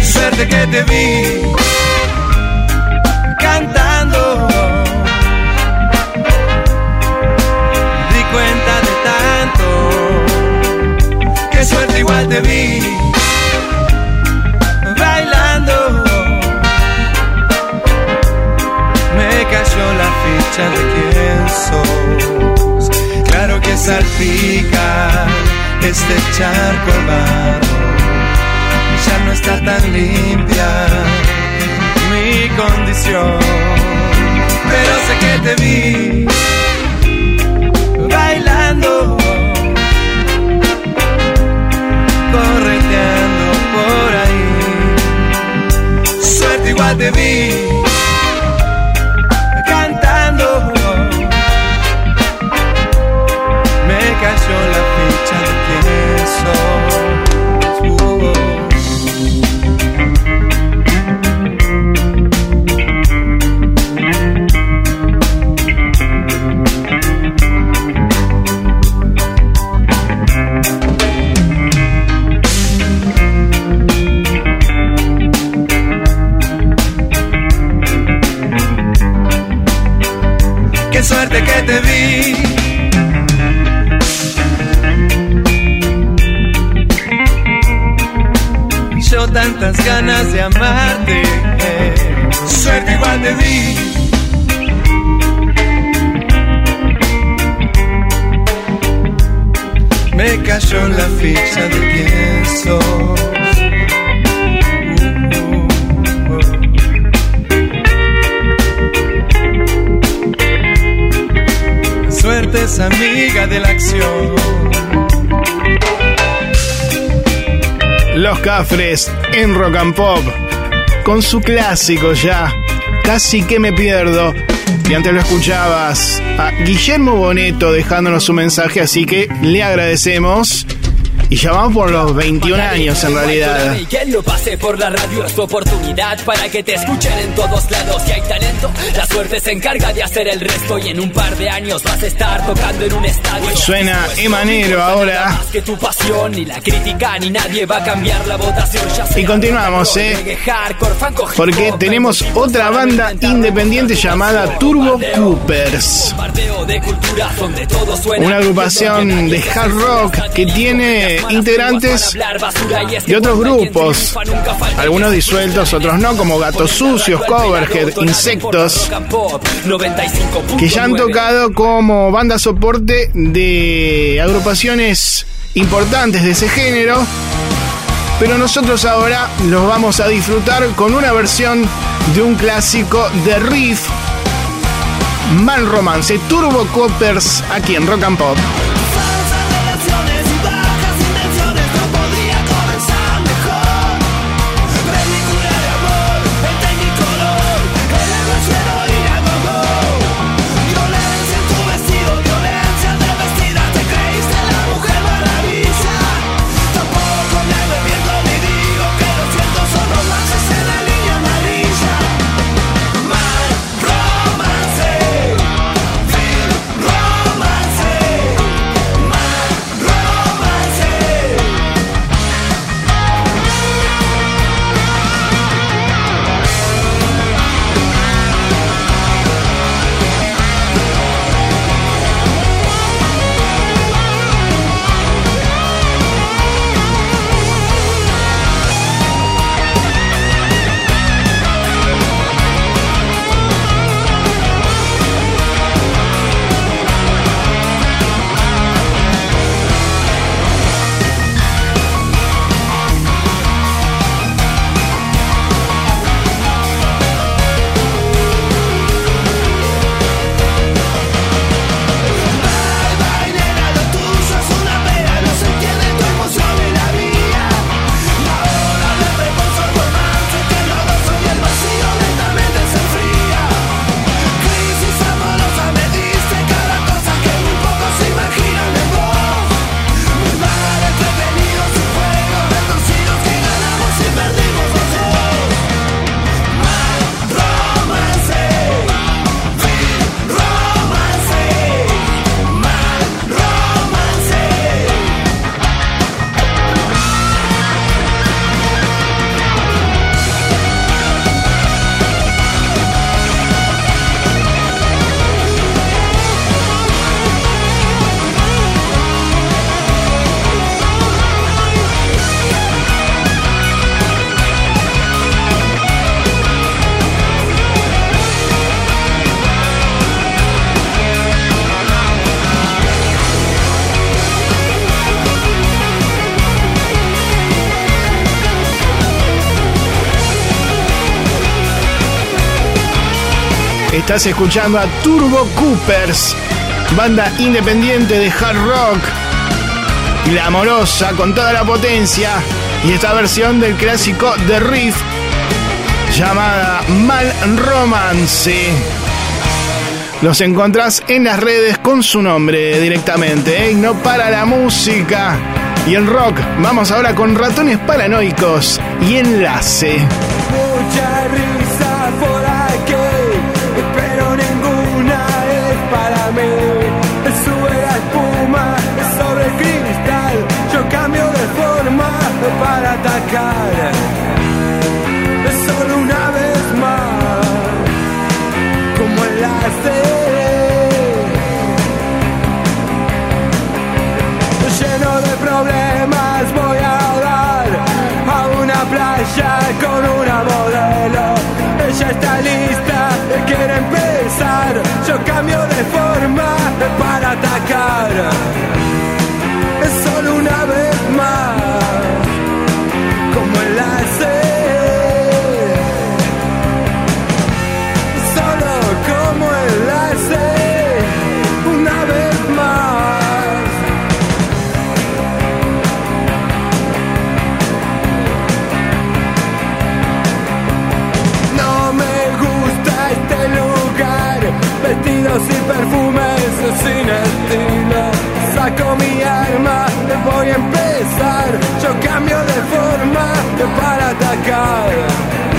Speaker 17: Suerte que te vi cantando, di cuenta de tanto, qué suerte igual te vi de quién sos. Claro que salpica este charco barro. Ya no está tan limpia mi condición. Pero sé que te vi bailando, correteando por ahí. Suerte igual te vi
Speaker 1: Cafres en Rock and Pop, con su clásico ya, casi que me pierdo. Y antes lo escuchabas a Guillermo Boneto dejándonos su mensaje, así que le agradecemos. Y ya vamos por los 21 años en realidad.
Speaker 18: Y que lo pase por la radio es tu oportunidad para que te escuchen en todos lados. Si hay talento, la suerte se encarga de hacer el resto. Y en un par de años vas a estar tocando en un estadio.
Speaker 1: Suena Emanero ahora.
Speaker 18: Más que tu pasión, ni la crítica, ni nadie va a cambiar la votación. Ya sea
Speaker 1: Y continuamos, eh. Porque tenemos otra banda independiente llamada Turbo Coopers. Una agrupación de hard rock que tiene integrantes de otros grupos, algunos disueltos, otros no, como Gatos Sucios, Coverhead, Insectos, que ya han tocado como banda soporte de agrupaciones importantes de ese género. Pero nosotros ahora los vamos a disfrutar con una versión de un clásico de riff, Mal Romance, Turbo Coppers, aquí en Rock and Pop. Estás escuchando a Turbo Coopers, banda independiente de hard rock, glamorosa con toda la potencia, y esta versión del clásico The Riff llamada Mal Romance. Los encontrás en las redes con su nombre directamente, ¿eh? no para la música y el rock. Vamos ahora con ratones paranoicos y enlace.
Speaker 3: Para atacar. Solo una vez más, como enlace. Lleno de problemas voy a dar a una playa con una modelo. Ella está lista, quiere empezar. Yo cambio de forma para atacar. Solo una vez más, como enlace. Solo como enlace, una vez más. No me gusta este lugar, vestidos y perfumes sin estilo. Saco mi arma, voy a empezar. Yo cambio de forma para atacar.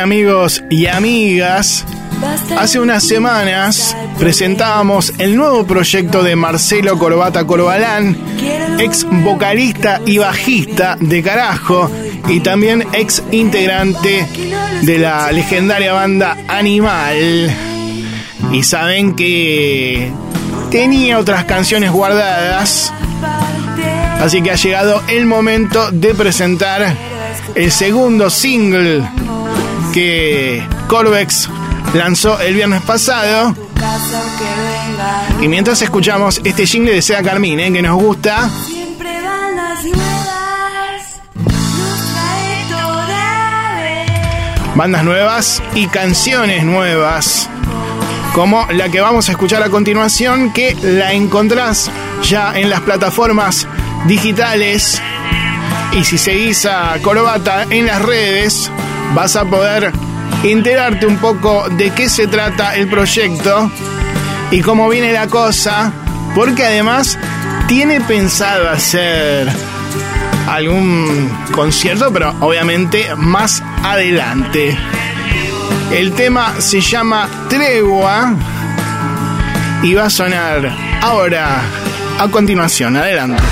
Speaker 1: Amigos y amigas, hace unas semanas presentábamos el nuevo proyecto de Marcelo Corbata Corbalán, ex vocalista y bajista de Carajo y también ex integrante de la legendaria banda Animal. Y saben que tenía otras canciones guardadas, así que ha llegado el momento de presentar el segundo single que Corvex lanzó el viernes pasado. Y mientras escuchamos este jingle de Sea Carmine, que nos gusta,
Speaker 3: nuevas,
Speaker 1: bandas nuevas y canciones nuevas, como la que vamos a escuchar a continuación, que la encontrás ya en las plataformas digitales. Y si seguís a Corbata en las redes, vas a poder enterarte un poco de qué se trata el proyecto y cómo viene la cosa, porque además tiene pensado hacer algún concierto, pero obviamente más adelante. El tema se llama Tregua y va a sonar ahora, a continuación. Adelante.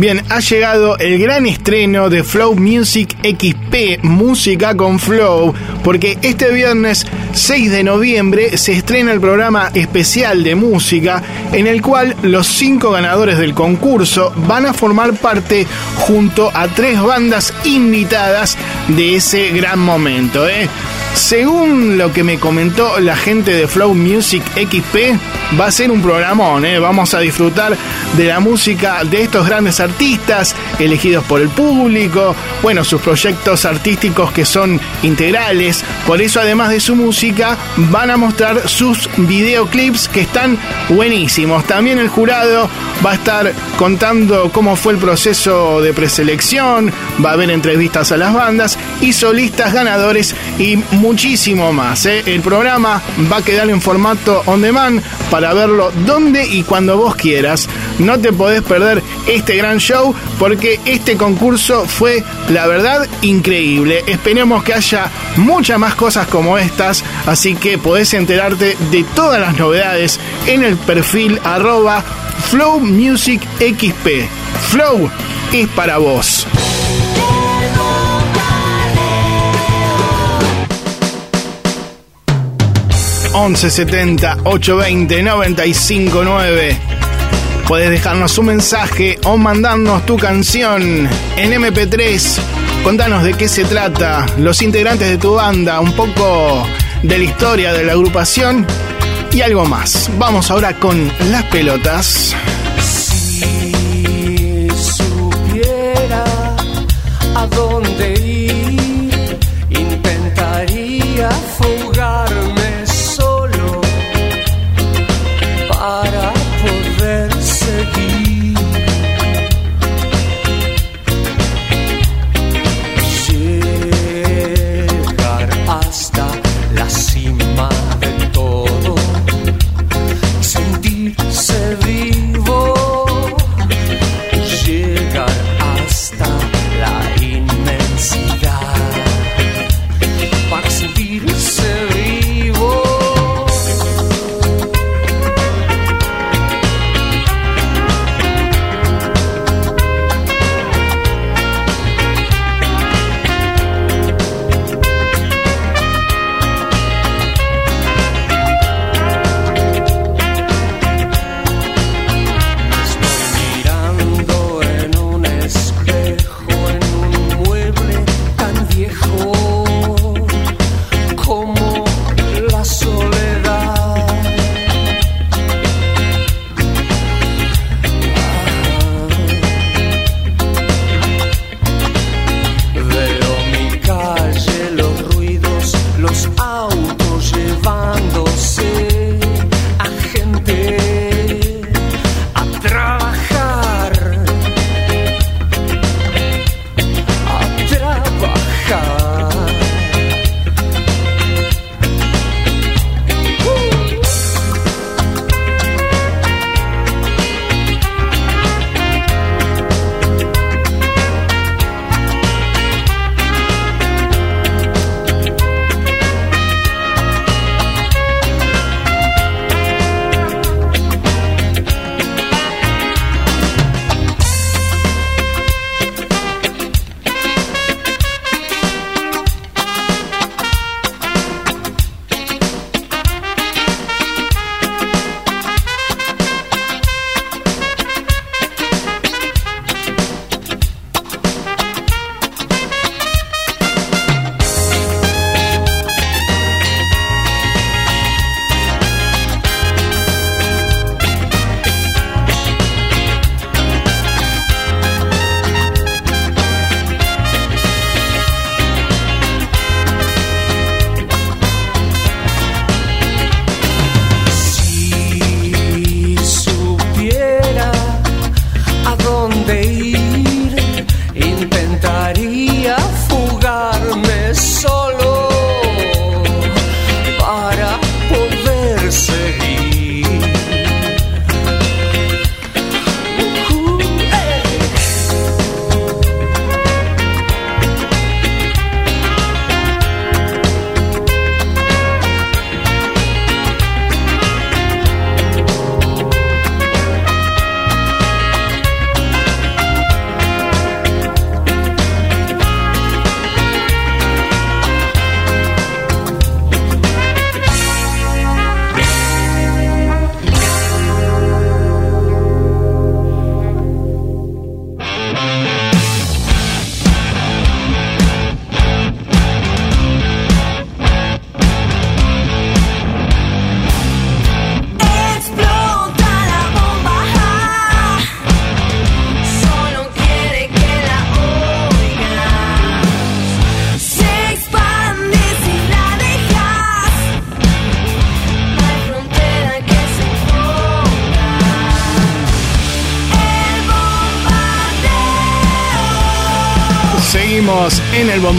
Speaker 1: Bien, ha llegado el gran estreno de Flow Music XP, Música con Flow, porque este viernes 6 de noviembre se estrena el programa especial de música en el cual los cinco ganadores del concurso van a formar parte junto a tres bandas invitadas de ese gran momento. ¿eh? Según lo que me comentó la gente de Flow Music XP, va a ser un programón, ¿eh? vamos a disfrutar de la música de estos grandes artistas elegidos por el público, bueno, sus proyectos artísticos que son integrales, por eso además de su música van a mostrar sus videoclips que están buenísimos. También el jurado va a estar contando cómo fue el proceso de preselección, va a haber entrevistas a las bandas y solistas ganadores y muchísimo más. ¿eh? El programa va a quedar en formato on demand para verlo donde y cuando vos quieras. No te podés perder este gran show porque este concurso fue, la verdad, increíble. Esperemos que haya muchas más cosas como estas, así que podés enterarte de todas las novedades en el perfil arroba Flow. Flow es para vos. 1170 820 959. Puedes dejarnos un mensaje o mandarnos tu canción en MP3. Contanos de qué se trata, los integrantes de tu banda, un poco de la historia de la agrupación y algo más. Vamos ahora con las pelotas.
Speaker 10: Si supiera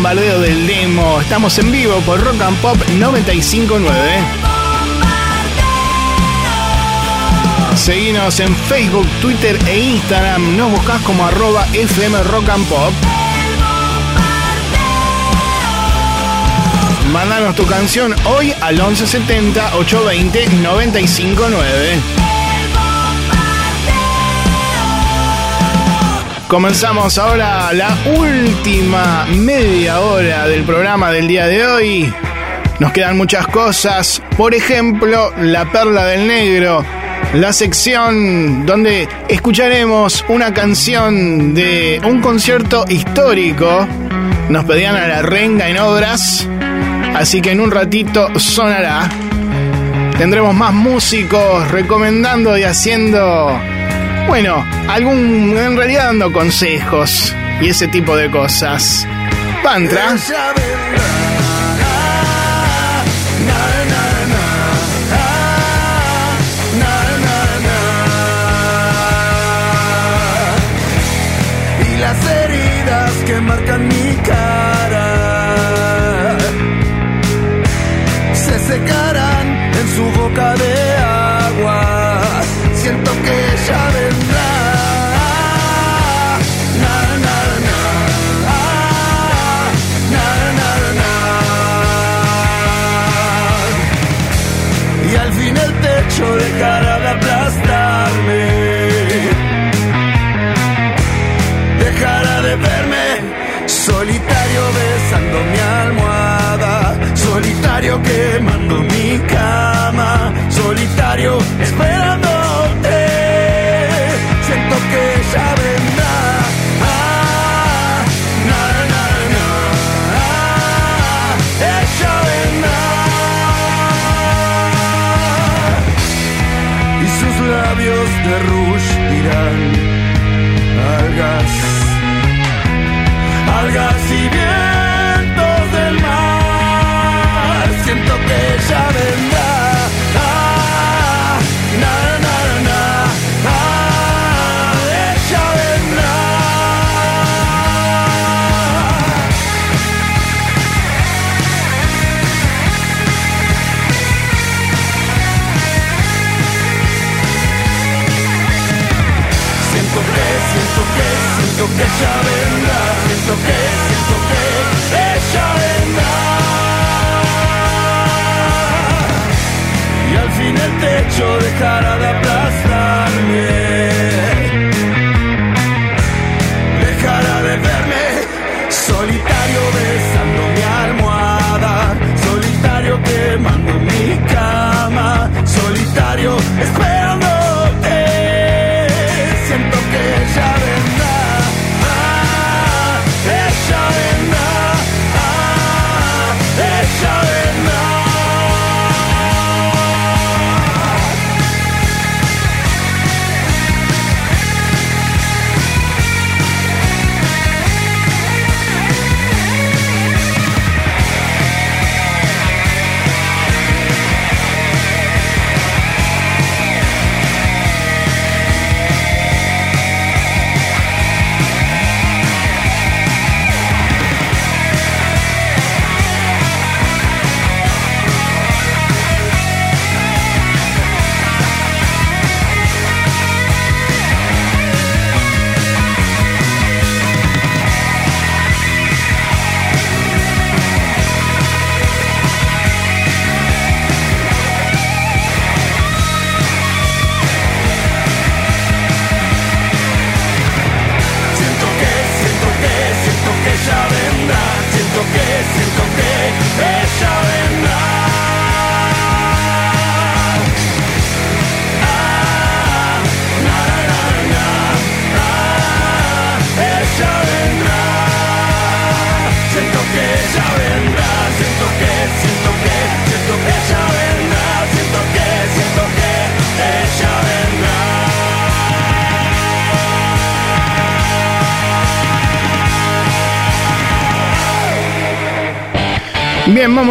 Speaker 1: bombardeo del demo. Estamos en vivo por Rock and Pop 959. Seguinos en Facebook, Twitter e Instagram. Nos buscas como arroba FM Rock and Pop. Mandanos tu canción hoy al 1170 820 959. Comenzamos ahora la última media hora del programa del día de hoy. Nos quedan muchas cosas, por ejemplo, La Perla del Negro, la sección donde escucharemos una canción de un concierto histórico. Nos pedían a la renga en obras, así que en un ratito sonará. Tendremos más músicos recomendando y haciendo bueno, algún. En realidad dando consejos y ese tipo de cosas. Pantra.
Speaker 8: y las heridas que marcan mi cara se secarán en su boca de el techo dejará de aplastarme. Dejará de verme solitario besando mi almohada, solitario quemando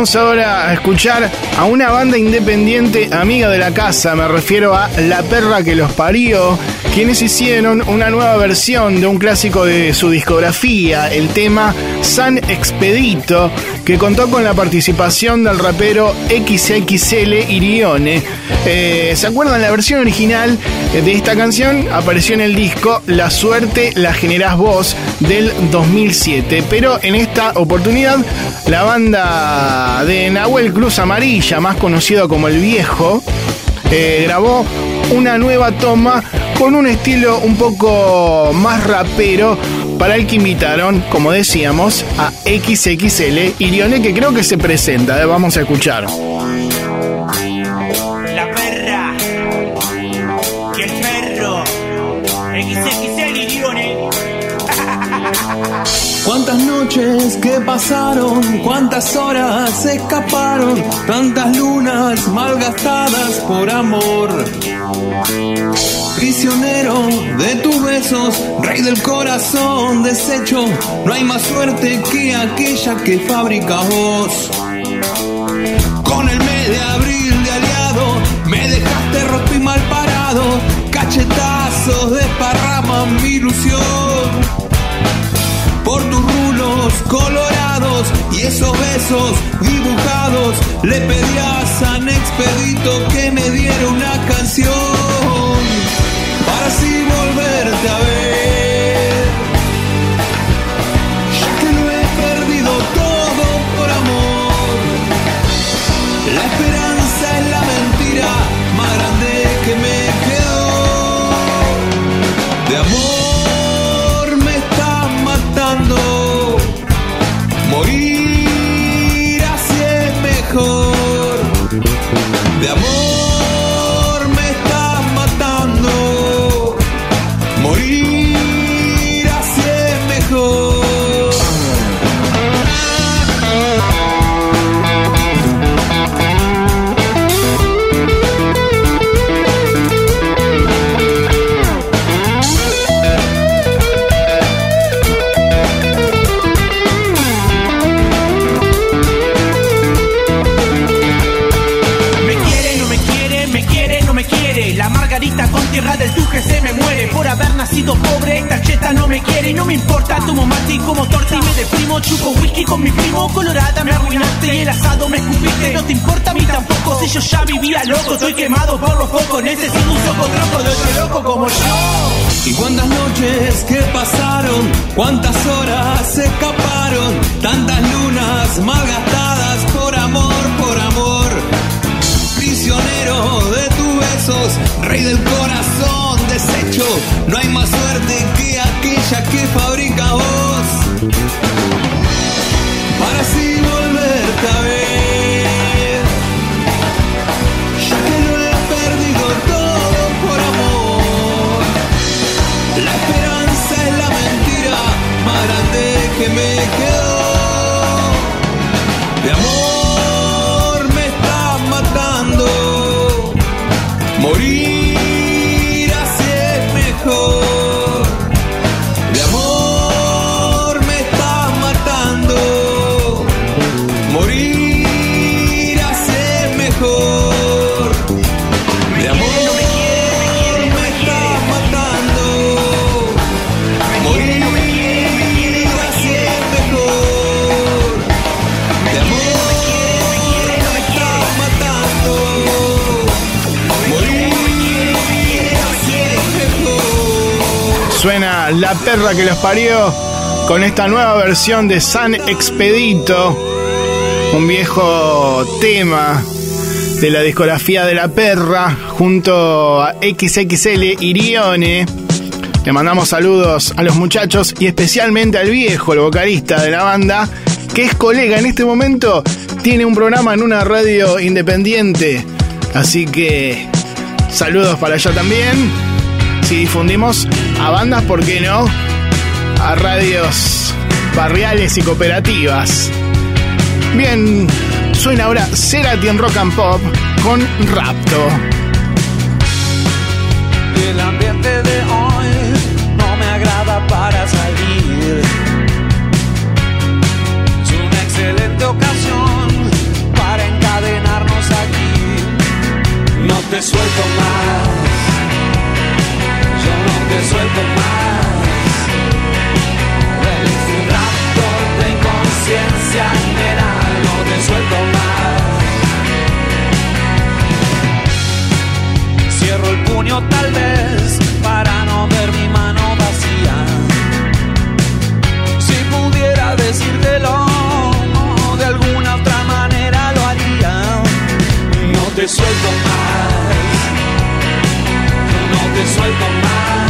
Speaker 1: vamos ahora a escuchar a una banda independiente amiga de la casa, me refiero a La Perra que los parió, quienes hicieron una nueva versión de un clásico de su discografía, el tema San Expedito, que contó con la participación del rapero XXL Irione. Eh, ¿Se acuerdan? La versión original de esta canción apareció en el disco La suerte la generás vos del 2007, pero en esta oportunidad la banda de Nahuel Cruz Amarilla, más conocido como El Viejo, eh, grabó una nueva toma con un estilo un poco más rapero para el que invitaron, como decíamos, a XXL Irione, que creo que se presenta. eh, Vamos a escuchar.
Speaker 19: La perra. Y el perro. XXL Irione.
Speaker 20: Cuántas noches que pasaron, cuántas horas se escaparon, tantas lunas malgastadas por amor. Prisionero de tus besos, rey del corazón deshecho, no hay más suerte que aquella que fabrica vos. Con el mes de abril de aliado, me dejaste roto y mal parado, cachetazos desparraman mi ilusión por tus rulos colorados y esos besos dibujados. Le pedí a San Expedito que me diera una canción así volverte a ver.
Speaker 19: Nacido pobre. Esta cheta no me quiere y no me importa. Tomo mate como torta y me deprimo. Chupo whisky con mi primo. Colorada me arruinaste y el asado me escupiste. No te importa a mí tampoco si yo ya vivía loco. Estoy quemado por los focos. Necesito un socotroco de otro loco como yo.
Speaker 20: Y cuántas noches que pasaron, cuántas horas se escaparon, tantas lunas malgastadas por amor, por amor. Prisionero de tus besos, rey del corazón no hay más suerte que aquella que fabrica vos. Para así volverte a ver, ya que lo he perdido todo por amor. La esperanza es la mentira más grande que me quedó. De amor me está matando. Morir
Speaker 1: Suena La perra que los parió con esta nueva versión de San Expedito, un viejo tema de la discografía de La perra junto a XXL Irione. Le mandamos saludos a los muchachos y especialmente al viejo, el vocalista de la banda, que es colega en este momento, tiene un programa en una radio independiente. Así que saludos para allá también. Si difundimos a bandas, ¿por qué no? A radios barriales y cooperativas. Bien, suena ahora Cerati en Rock and Pop con Rapto.
Speaker 8: El ambiente de hoy no me agrada para salir. Es una excelente ocasión para encadenarnos aquí. No te suelto más. Te suelto más. Es un rapto de inconsciencia, nena, no te suelto más. Cierro el puño tal vez para no ver mi mano vacía. Si pudiera decírtelo, de alguna otra manera lo haría. No te suelto más, no te suelto más.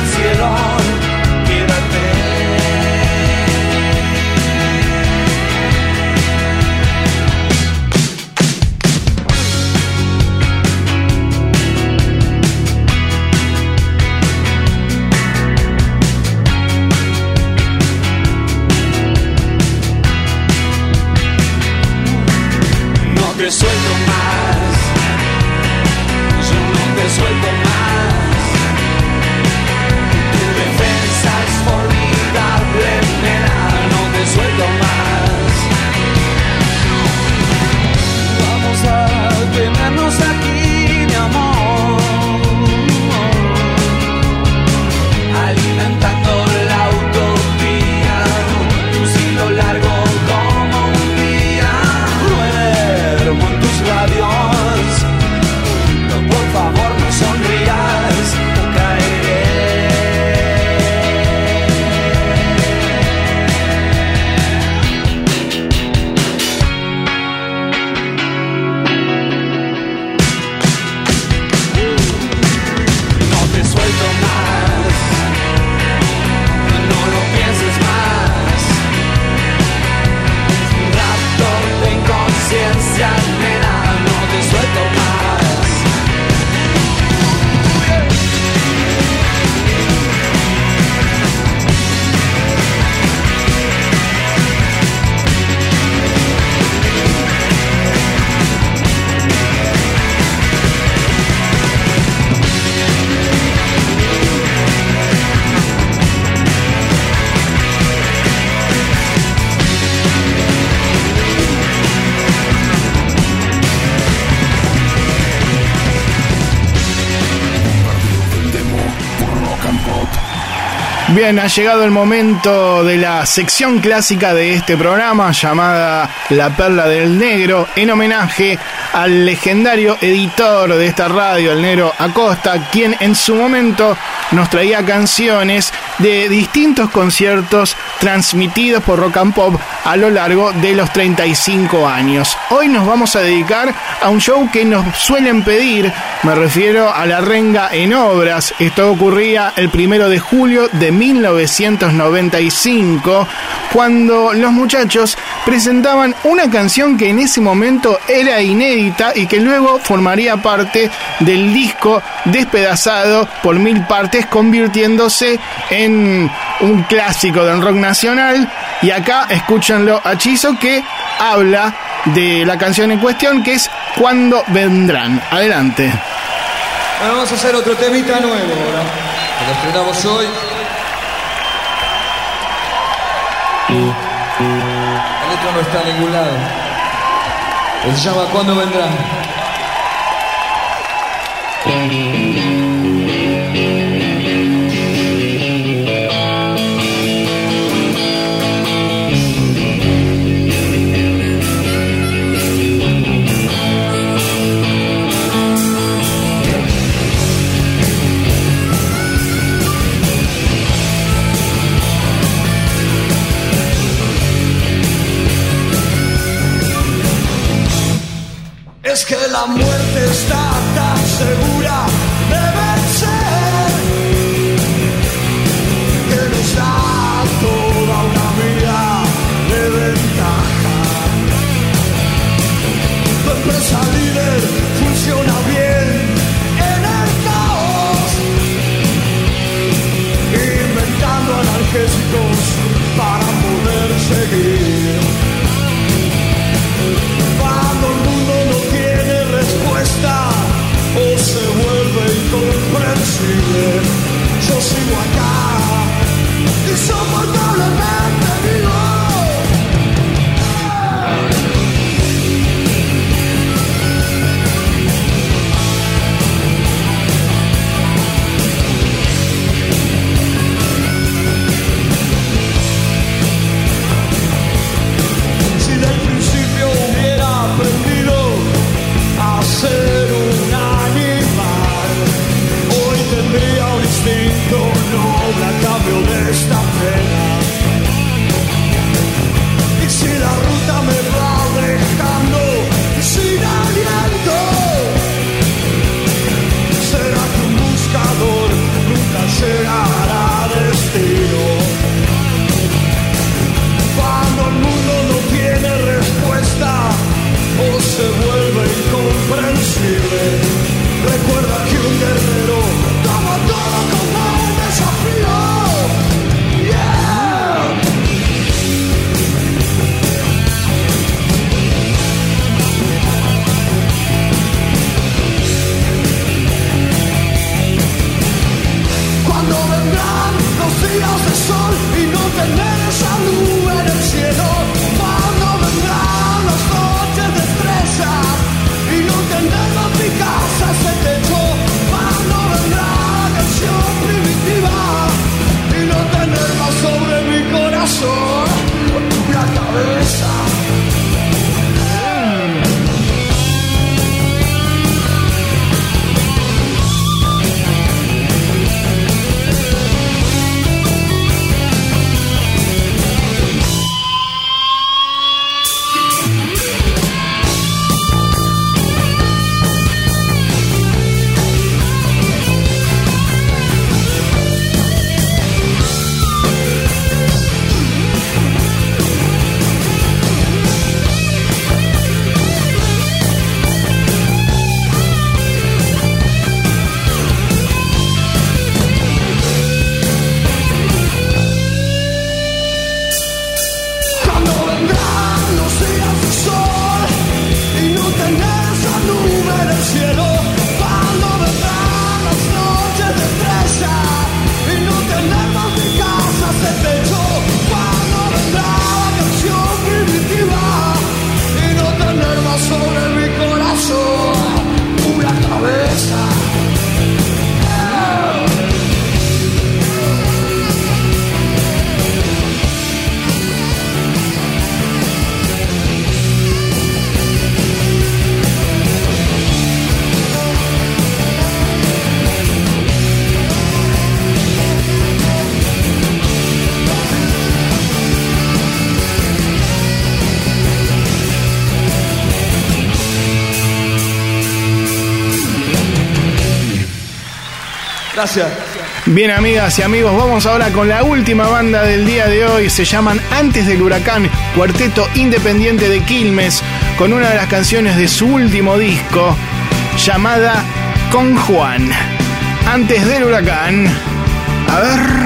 Speaker 1: Bien, ha llegado el momento de la sección clásica de este programa llamada La Perla del Negro, en homenaje al legendario editor de esta radio, el negro Acosta, quien en su momento nos traía canciones de distintos conciertos transmitidos por Rock and Pop a lo largo de los 35 años. Hoy nos vamos a dedicar a un show que nos suelen pedir, me refiero a la renga en obras. Esto ocurría el primero de julio de 1995, cuando los muchachos presentaban una canción que en ese momento era inédita y que luego formaría parte del disco despedazado por mil partes, convirtiéndose en un clásico del rock nacional. Y acá escúchanlo a Chizo que habla de la canción en cuestión que es Cuando vendrán. Adelante.
Speaker 21: Bueno, vamos a hacer otro temita nuevo ahora. que Lo estrenamos hoy. No está en ningún lado. Se llama ¿Cuándo vendrán?
Speaker 3: incomprensible. Yo sigo acá.
Speaker 8: Bien, amigas y amigos, vamos ahora con la última banda del día de hoy. Se llaman Antes del Huracán, cuarteto independiente de Quilmes, con una de las canciones de su último disco, llamada Con Juan. Antes del Huracán. A ver.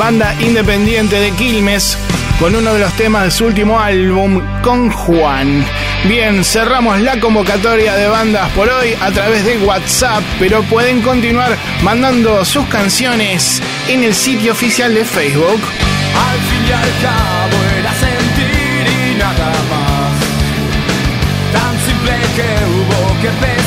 Speaker 1: Banda independiente de Quilmes, con uno de los temas de su último álbum, Con Juan. Bien, cerramos la convocatoria de bandas por hoy a través de WhatsApp, pero pueden continuar mandando sus canciones en el sitio oficial de Facebook.
Speaker 8: Al fin y al cabo sentir y nada más. Tan simple que hubo que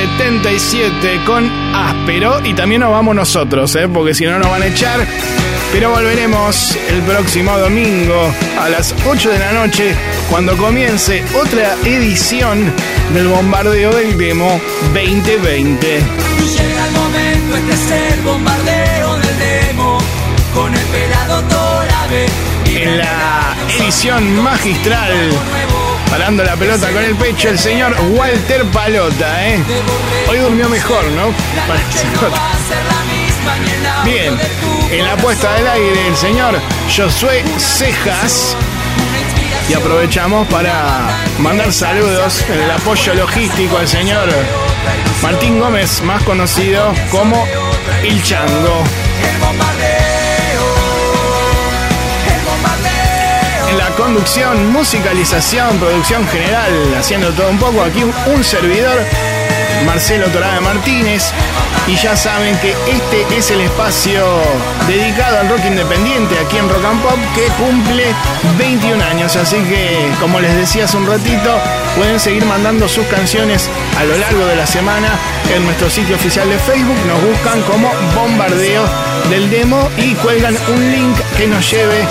Speaker 1: 77 con Áspero y también nos vamos nosotros, ¿eh? porque si no nos van a echar. Pero volveremos el próximo domingo a las 8 de la noche cuando comience otra edición del bombardeo del demo 2020.
Speaker 8: Llega el momento, este es el bombardeo del demo con el pelado Torabe.
Speaker 1: En la edición magistral, parando la pelota con el pecho, el señor Walter Palota, ¿eh? Hoy durmió mejor, ¿no? Bien, en la puesta del aire, el señor Josué Cejas. Y aprovechamos para mandar saludos en el apoyo logístico al señor Martín Gómez, más conocido como El Chango. En la conducción, musicalización, producción general, haciendo todo un poco. Aquí un, servidor, Marcelo Torada Martínez. Y ya saben que este es el espacio dedicado al rock independiente aquí en Rock and Pop que cumple 21 años. Así que, como les decía hace un ratito, pueden seguir mandando sus canciones a lo largo de la semana en nuestro sitio oficial de Facebook. Nos buscan como Bombardeo del Demo y cuelgan un link que nos lleve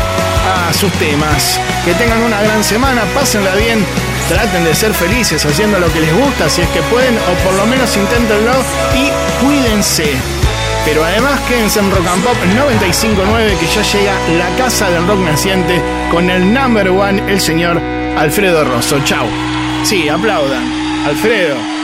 Speaker 1: a sus temas. Que tengan una gran semana, pásenla bien, traten de ser felices haciendo lo que les gusta si es que pueden, o por lo menos inténtenlo y cuídense. Pero además quédense en Rock and Pop 959 que ya llega la casa del rock naciente con el number one, el señor Alfredo Rosso. Chau. Sí, aplaudan. Alfredo.